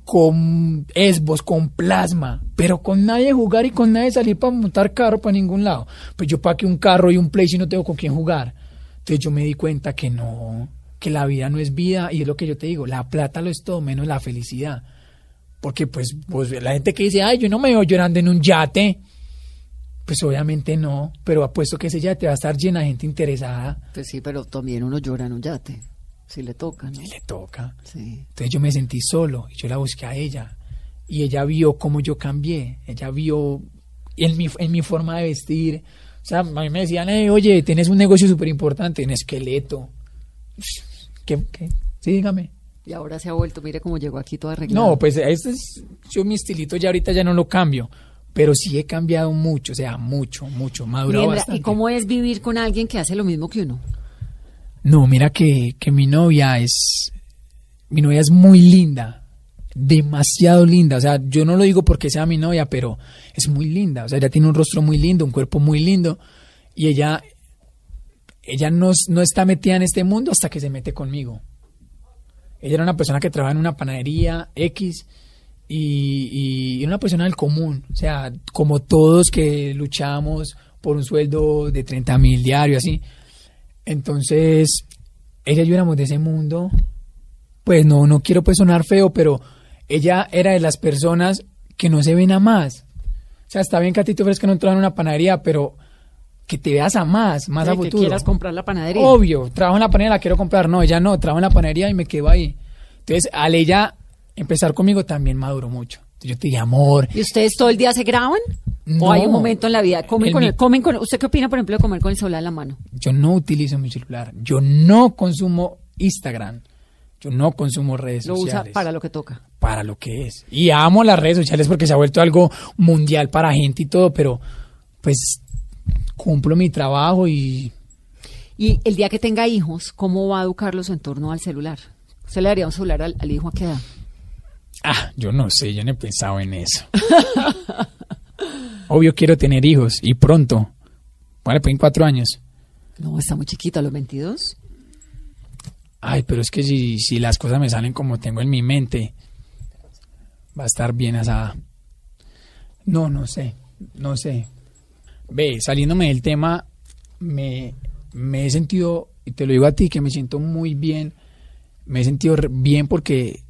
con esbos, con plasma, pero con nadie jugar y con nadie salir para montar carro para ningún lado. Pues yo que un carro y un play si no tengo con quién jugar. Entonces yo me di cuenta que no, que la vida no es vida y es lo que yo te digo, la plata lo es todo menos la felicidad. Porque pues, pues la gente que dice, ay, yo no me veo llorando en un yate, pues obviamente no, pero apuesto que ese yate va a estar llena de gente interesada. Pues sí, pero también uno llora en un yate. Si le toca, ¿no? Y le toca. Sí. Entonces yo me sentí solo y yo la busqué a ella. Y ella vio cómo yo cambié. Ella vio en mi, en mi forma de vestir. O sea, a mí me decían, "Eh, oye, tienes un negocio súper importante en esqueleto. ¿Qué, qué? Sí, dígame. Y ahora se ha vuelto, mire cómo llegó aquí todo arreglado. No, pues este es yo mi estilito ya ahorita ya no lo cambio. Pero sí he cambiado mucho, o sea, mucho, mucho, madurado bastante. ¿Y cómo es vivir con alguien que hace lo mismo que uno? No, mira que, que mi novia es. Mi novia es muy linda. Demasiado linda. O sea, yo no lo digo porque sea mi novia, pero es muy linda. O sea, ella tiene un rostro muy lindo, un cuerpo muy lindo. Y ella. Ella no, no está metida en este mundo hasta que se mete conmigo. Ella era una persona que trabajaba en una panadería X y, y una persona del común. O sea, como todos que luchamos por un sueldo de 30 mil diario, así. Entonces, ella y yo éramos de ese mundo. Pues no, no quiero pues sonar feo, pero ella era de las personas que no se ven a más. O sea, está bien que a ti te ofrezcan trabajo en una panadería, pero que te veas a más, más a De que futuro. quieras comprar la panadería. Obvio, trabajo en la panadería, la quiero comprar. No, ella no, trabajo en la panadería y me quedo ahí. Entonces, al ella empezar conmigo también maduró mucho. Yo te dije, amor, ¿Y ustedes todo el día se graban? No. ¿O hay un momento en la vida? ¿Comen El con el, comen con, ¿Usted qué opina, por ejemplo, de comer con el celular en la mano? yo no utilizo mi celular. Yo no consumo Instagram. Yo no consumo redes Lo usa sociales. para lo que toca. para lo que es. Y amo las redes sociales porque se ha vuelto algo mundial para gente y todo, pero pues cumplo mi trabajo y Y el día que tenga hijos, ¿cómo va a educarlos en torno al celular? ¿Usted le daría un celular al, al hijo a qué edad? Ah, yo no sé, yo no he pensado en eso. Obvio quiero tener hijos y pronto. Vale, pues en cuatro años. No, está muy chiquito, a los 22. Ay, pero es que si, si las cosas me salen como tengo en mi mente, va a estar bien asada. No, no sé, no sé. Ve, saliéndome del tema, me, me he sentido, y te lo digo a ti, que me siento muy bien. Me he sentido bien porque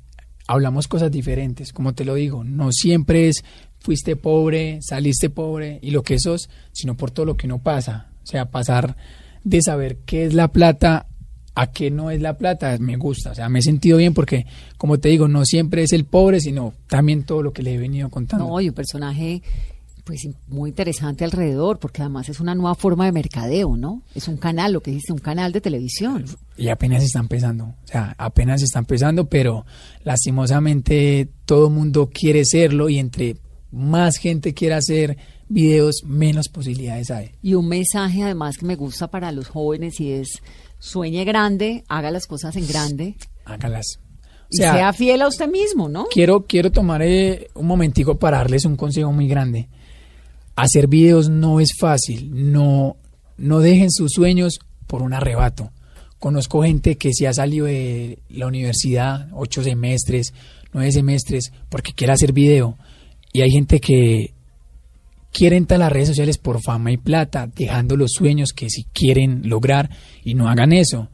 hablamos cosas diferentes, como te lo digo. No siempre es fuiste pobre, saliste pobre y lo que sos, sino por todo lo que no pasa. O sea, pasar de saber qué es la plata a qué no es la plata, me gusta. O sea, me he sentido bien porque, como te digo, no siempre es el pobre, sino también todo lo que le he venido contando. No, y un personaje pues muy interesante alrededor, porque además es una nueva forma de mercadeo, ¿no? Es un canal, lo que dice, un canal de televisión. y apenas está empezando. O sea, apenas está empezando, pero lastimosamente todo el mundo quiere serlo y entre más gente quiera hacer videos, menos posibilidades hay. Y un mensaje además que me gusta para los jóvenes y es sueñe grande, haga las cosas en grande Hágalas. O y sea, sea fiel a usted mismo, ¿no? quiero, quiero tomar eh, un momentico para darles un consejo muy grande. Hacer videos no es fácil, no, no dejen sus sueños por un arrebato. Conozco gente que se ha salido de la universidad, ocho semestres, nueve semestres, porque quiere hacer video. Y hay gente que quiere entrar a las redes sociales por fama y plata, dejando los sueños que si quieren lograr y no hagan eso.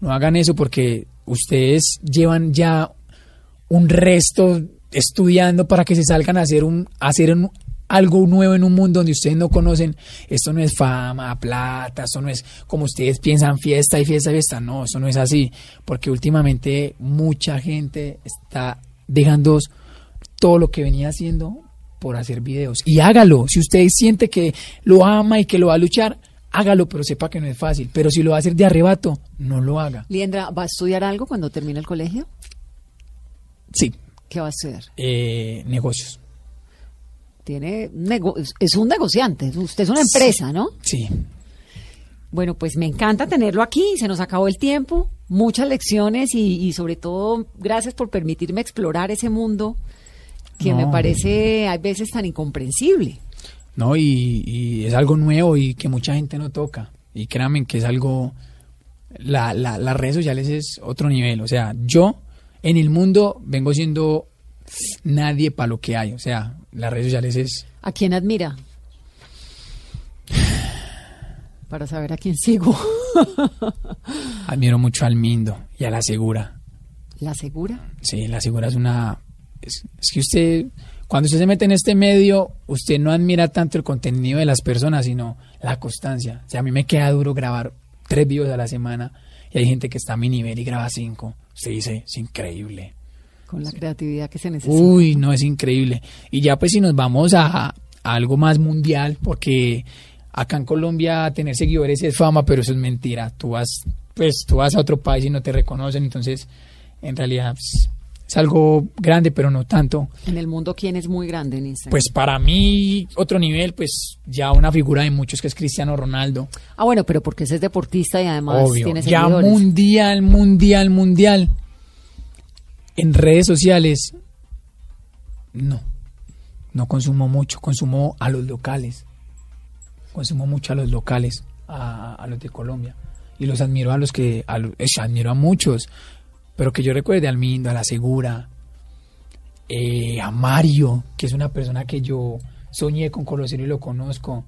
No hagan eso porque ustedes llevan ya un resto estudiando para que se salgan a hacer un a hacer un, algo nuevo en un mundo donde ustedes no conocen. Esto no es fama, plata, esto no es como ustedes piensan fiesta y fiesta y fiesta. No, eso no es así, porque últimamente mucha gente está dejando todo lo que venía haciendo por hacer videos. Y hágalo, si usted siente que lo ama y que lo va a luchar, hágalo, pero sepa que no es fácil. Pero si lo va a hacer de arrebato, no lo haga. Liendra, ¿va a estudiar algo cuando termine el colegio? Sí. ¿Qué va a estudiar? Eh, negocios. Tiene es un negociante, usted es una empresa, ¿no? Sí. Bueno, pues me encanta tenerlo aquí, se nos acabó el tiempo, muchas lecciones y, y sobre todo gracias por permitirme explorar ese mundo que me parece a veces tan incomprensible. ¿no? Y, y es algo nuevo y que mucha gente no toca. Y créanme que es algo... La, la- las redes sociales es otro nivel. O sea, yo en el mundo vengo siendo nadie para lo que hay. O sea, las redes sociales es... ¿A quién admira? Para saber a quién sigo. Admiro mucho al Mindo y a la Segura. ¿La segura? Sí, la Segura es una... Es, es que usted... Cuando usted se mete en este medio, usted no admira tanto el contenido de las personas, sino la constancia. O sea, a mí me queda duro grabar tres videos a la semana y hay gente que está a mi nivel y graba cinco. Usted dice, es increíble. Con la creatividad que se necesita. Uy, no, es increíble. Y ya pues si nos vamos a, a algo más mundial, porque acá en Colombia tener seguidores es fama, pero eso es mentira. Tú vas, pues tú vas a otro país y no te reconocen, entonces en realidad pues, es algo grande, pero no tanto. En el mundo, ¿quién es muy grande en Instagram? Pues para mí, otro nivel, pues ya una figura de muchos que es Cristiano Ronaldo. Ah, bueno, pero porque ese es deportista y además Obvio. tiene Ya seguidores. mundial, mundial, mundial. En redes sociales, no. No consumo mucho. Consumo a los locales. Consumo mucho a los locales, a, a los de Colombia. Y los admiro a los que. A los- eh, admiro a muchos. Pero que yo recuerde al Mindo, a la Segura, eh, a Mario, que es una persona que yo soñé con conocer y lo conozco.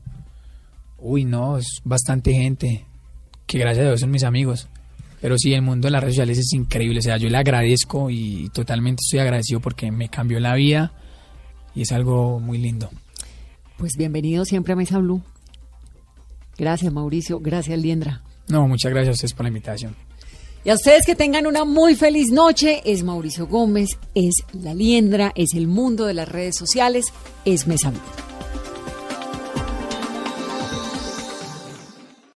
Uy, no, es bastante gente que gracias a Dios son mis amigos. Pero sí, el mundo de las redes sociales es increíble. O sea, yo le agradezco y totalmente estoy agradecido porque me cambió la vida y es algo muy lindo. Pues bienvenido siempre a Mesa Blue. Gracias, Mauricio. Gracias, Liendra. No, muchas gracias a ustedes por la invitación. Y a ustedes que tengan una muy feliz noche. Es Mauricio Gómez, es La Liendra, es el mundo de las redes sociales, es Mesa Blue.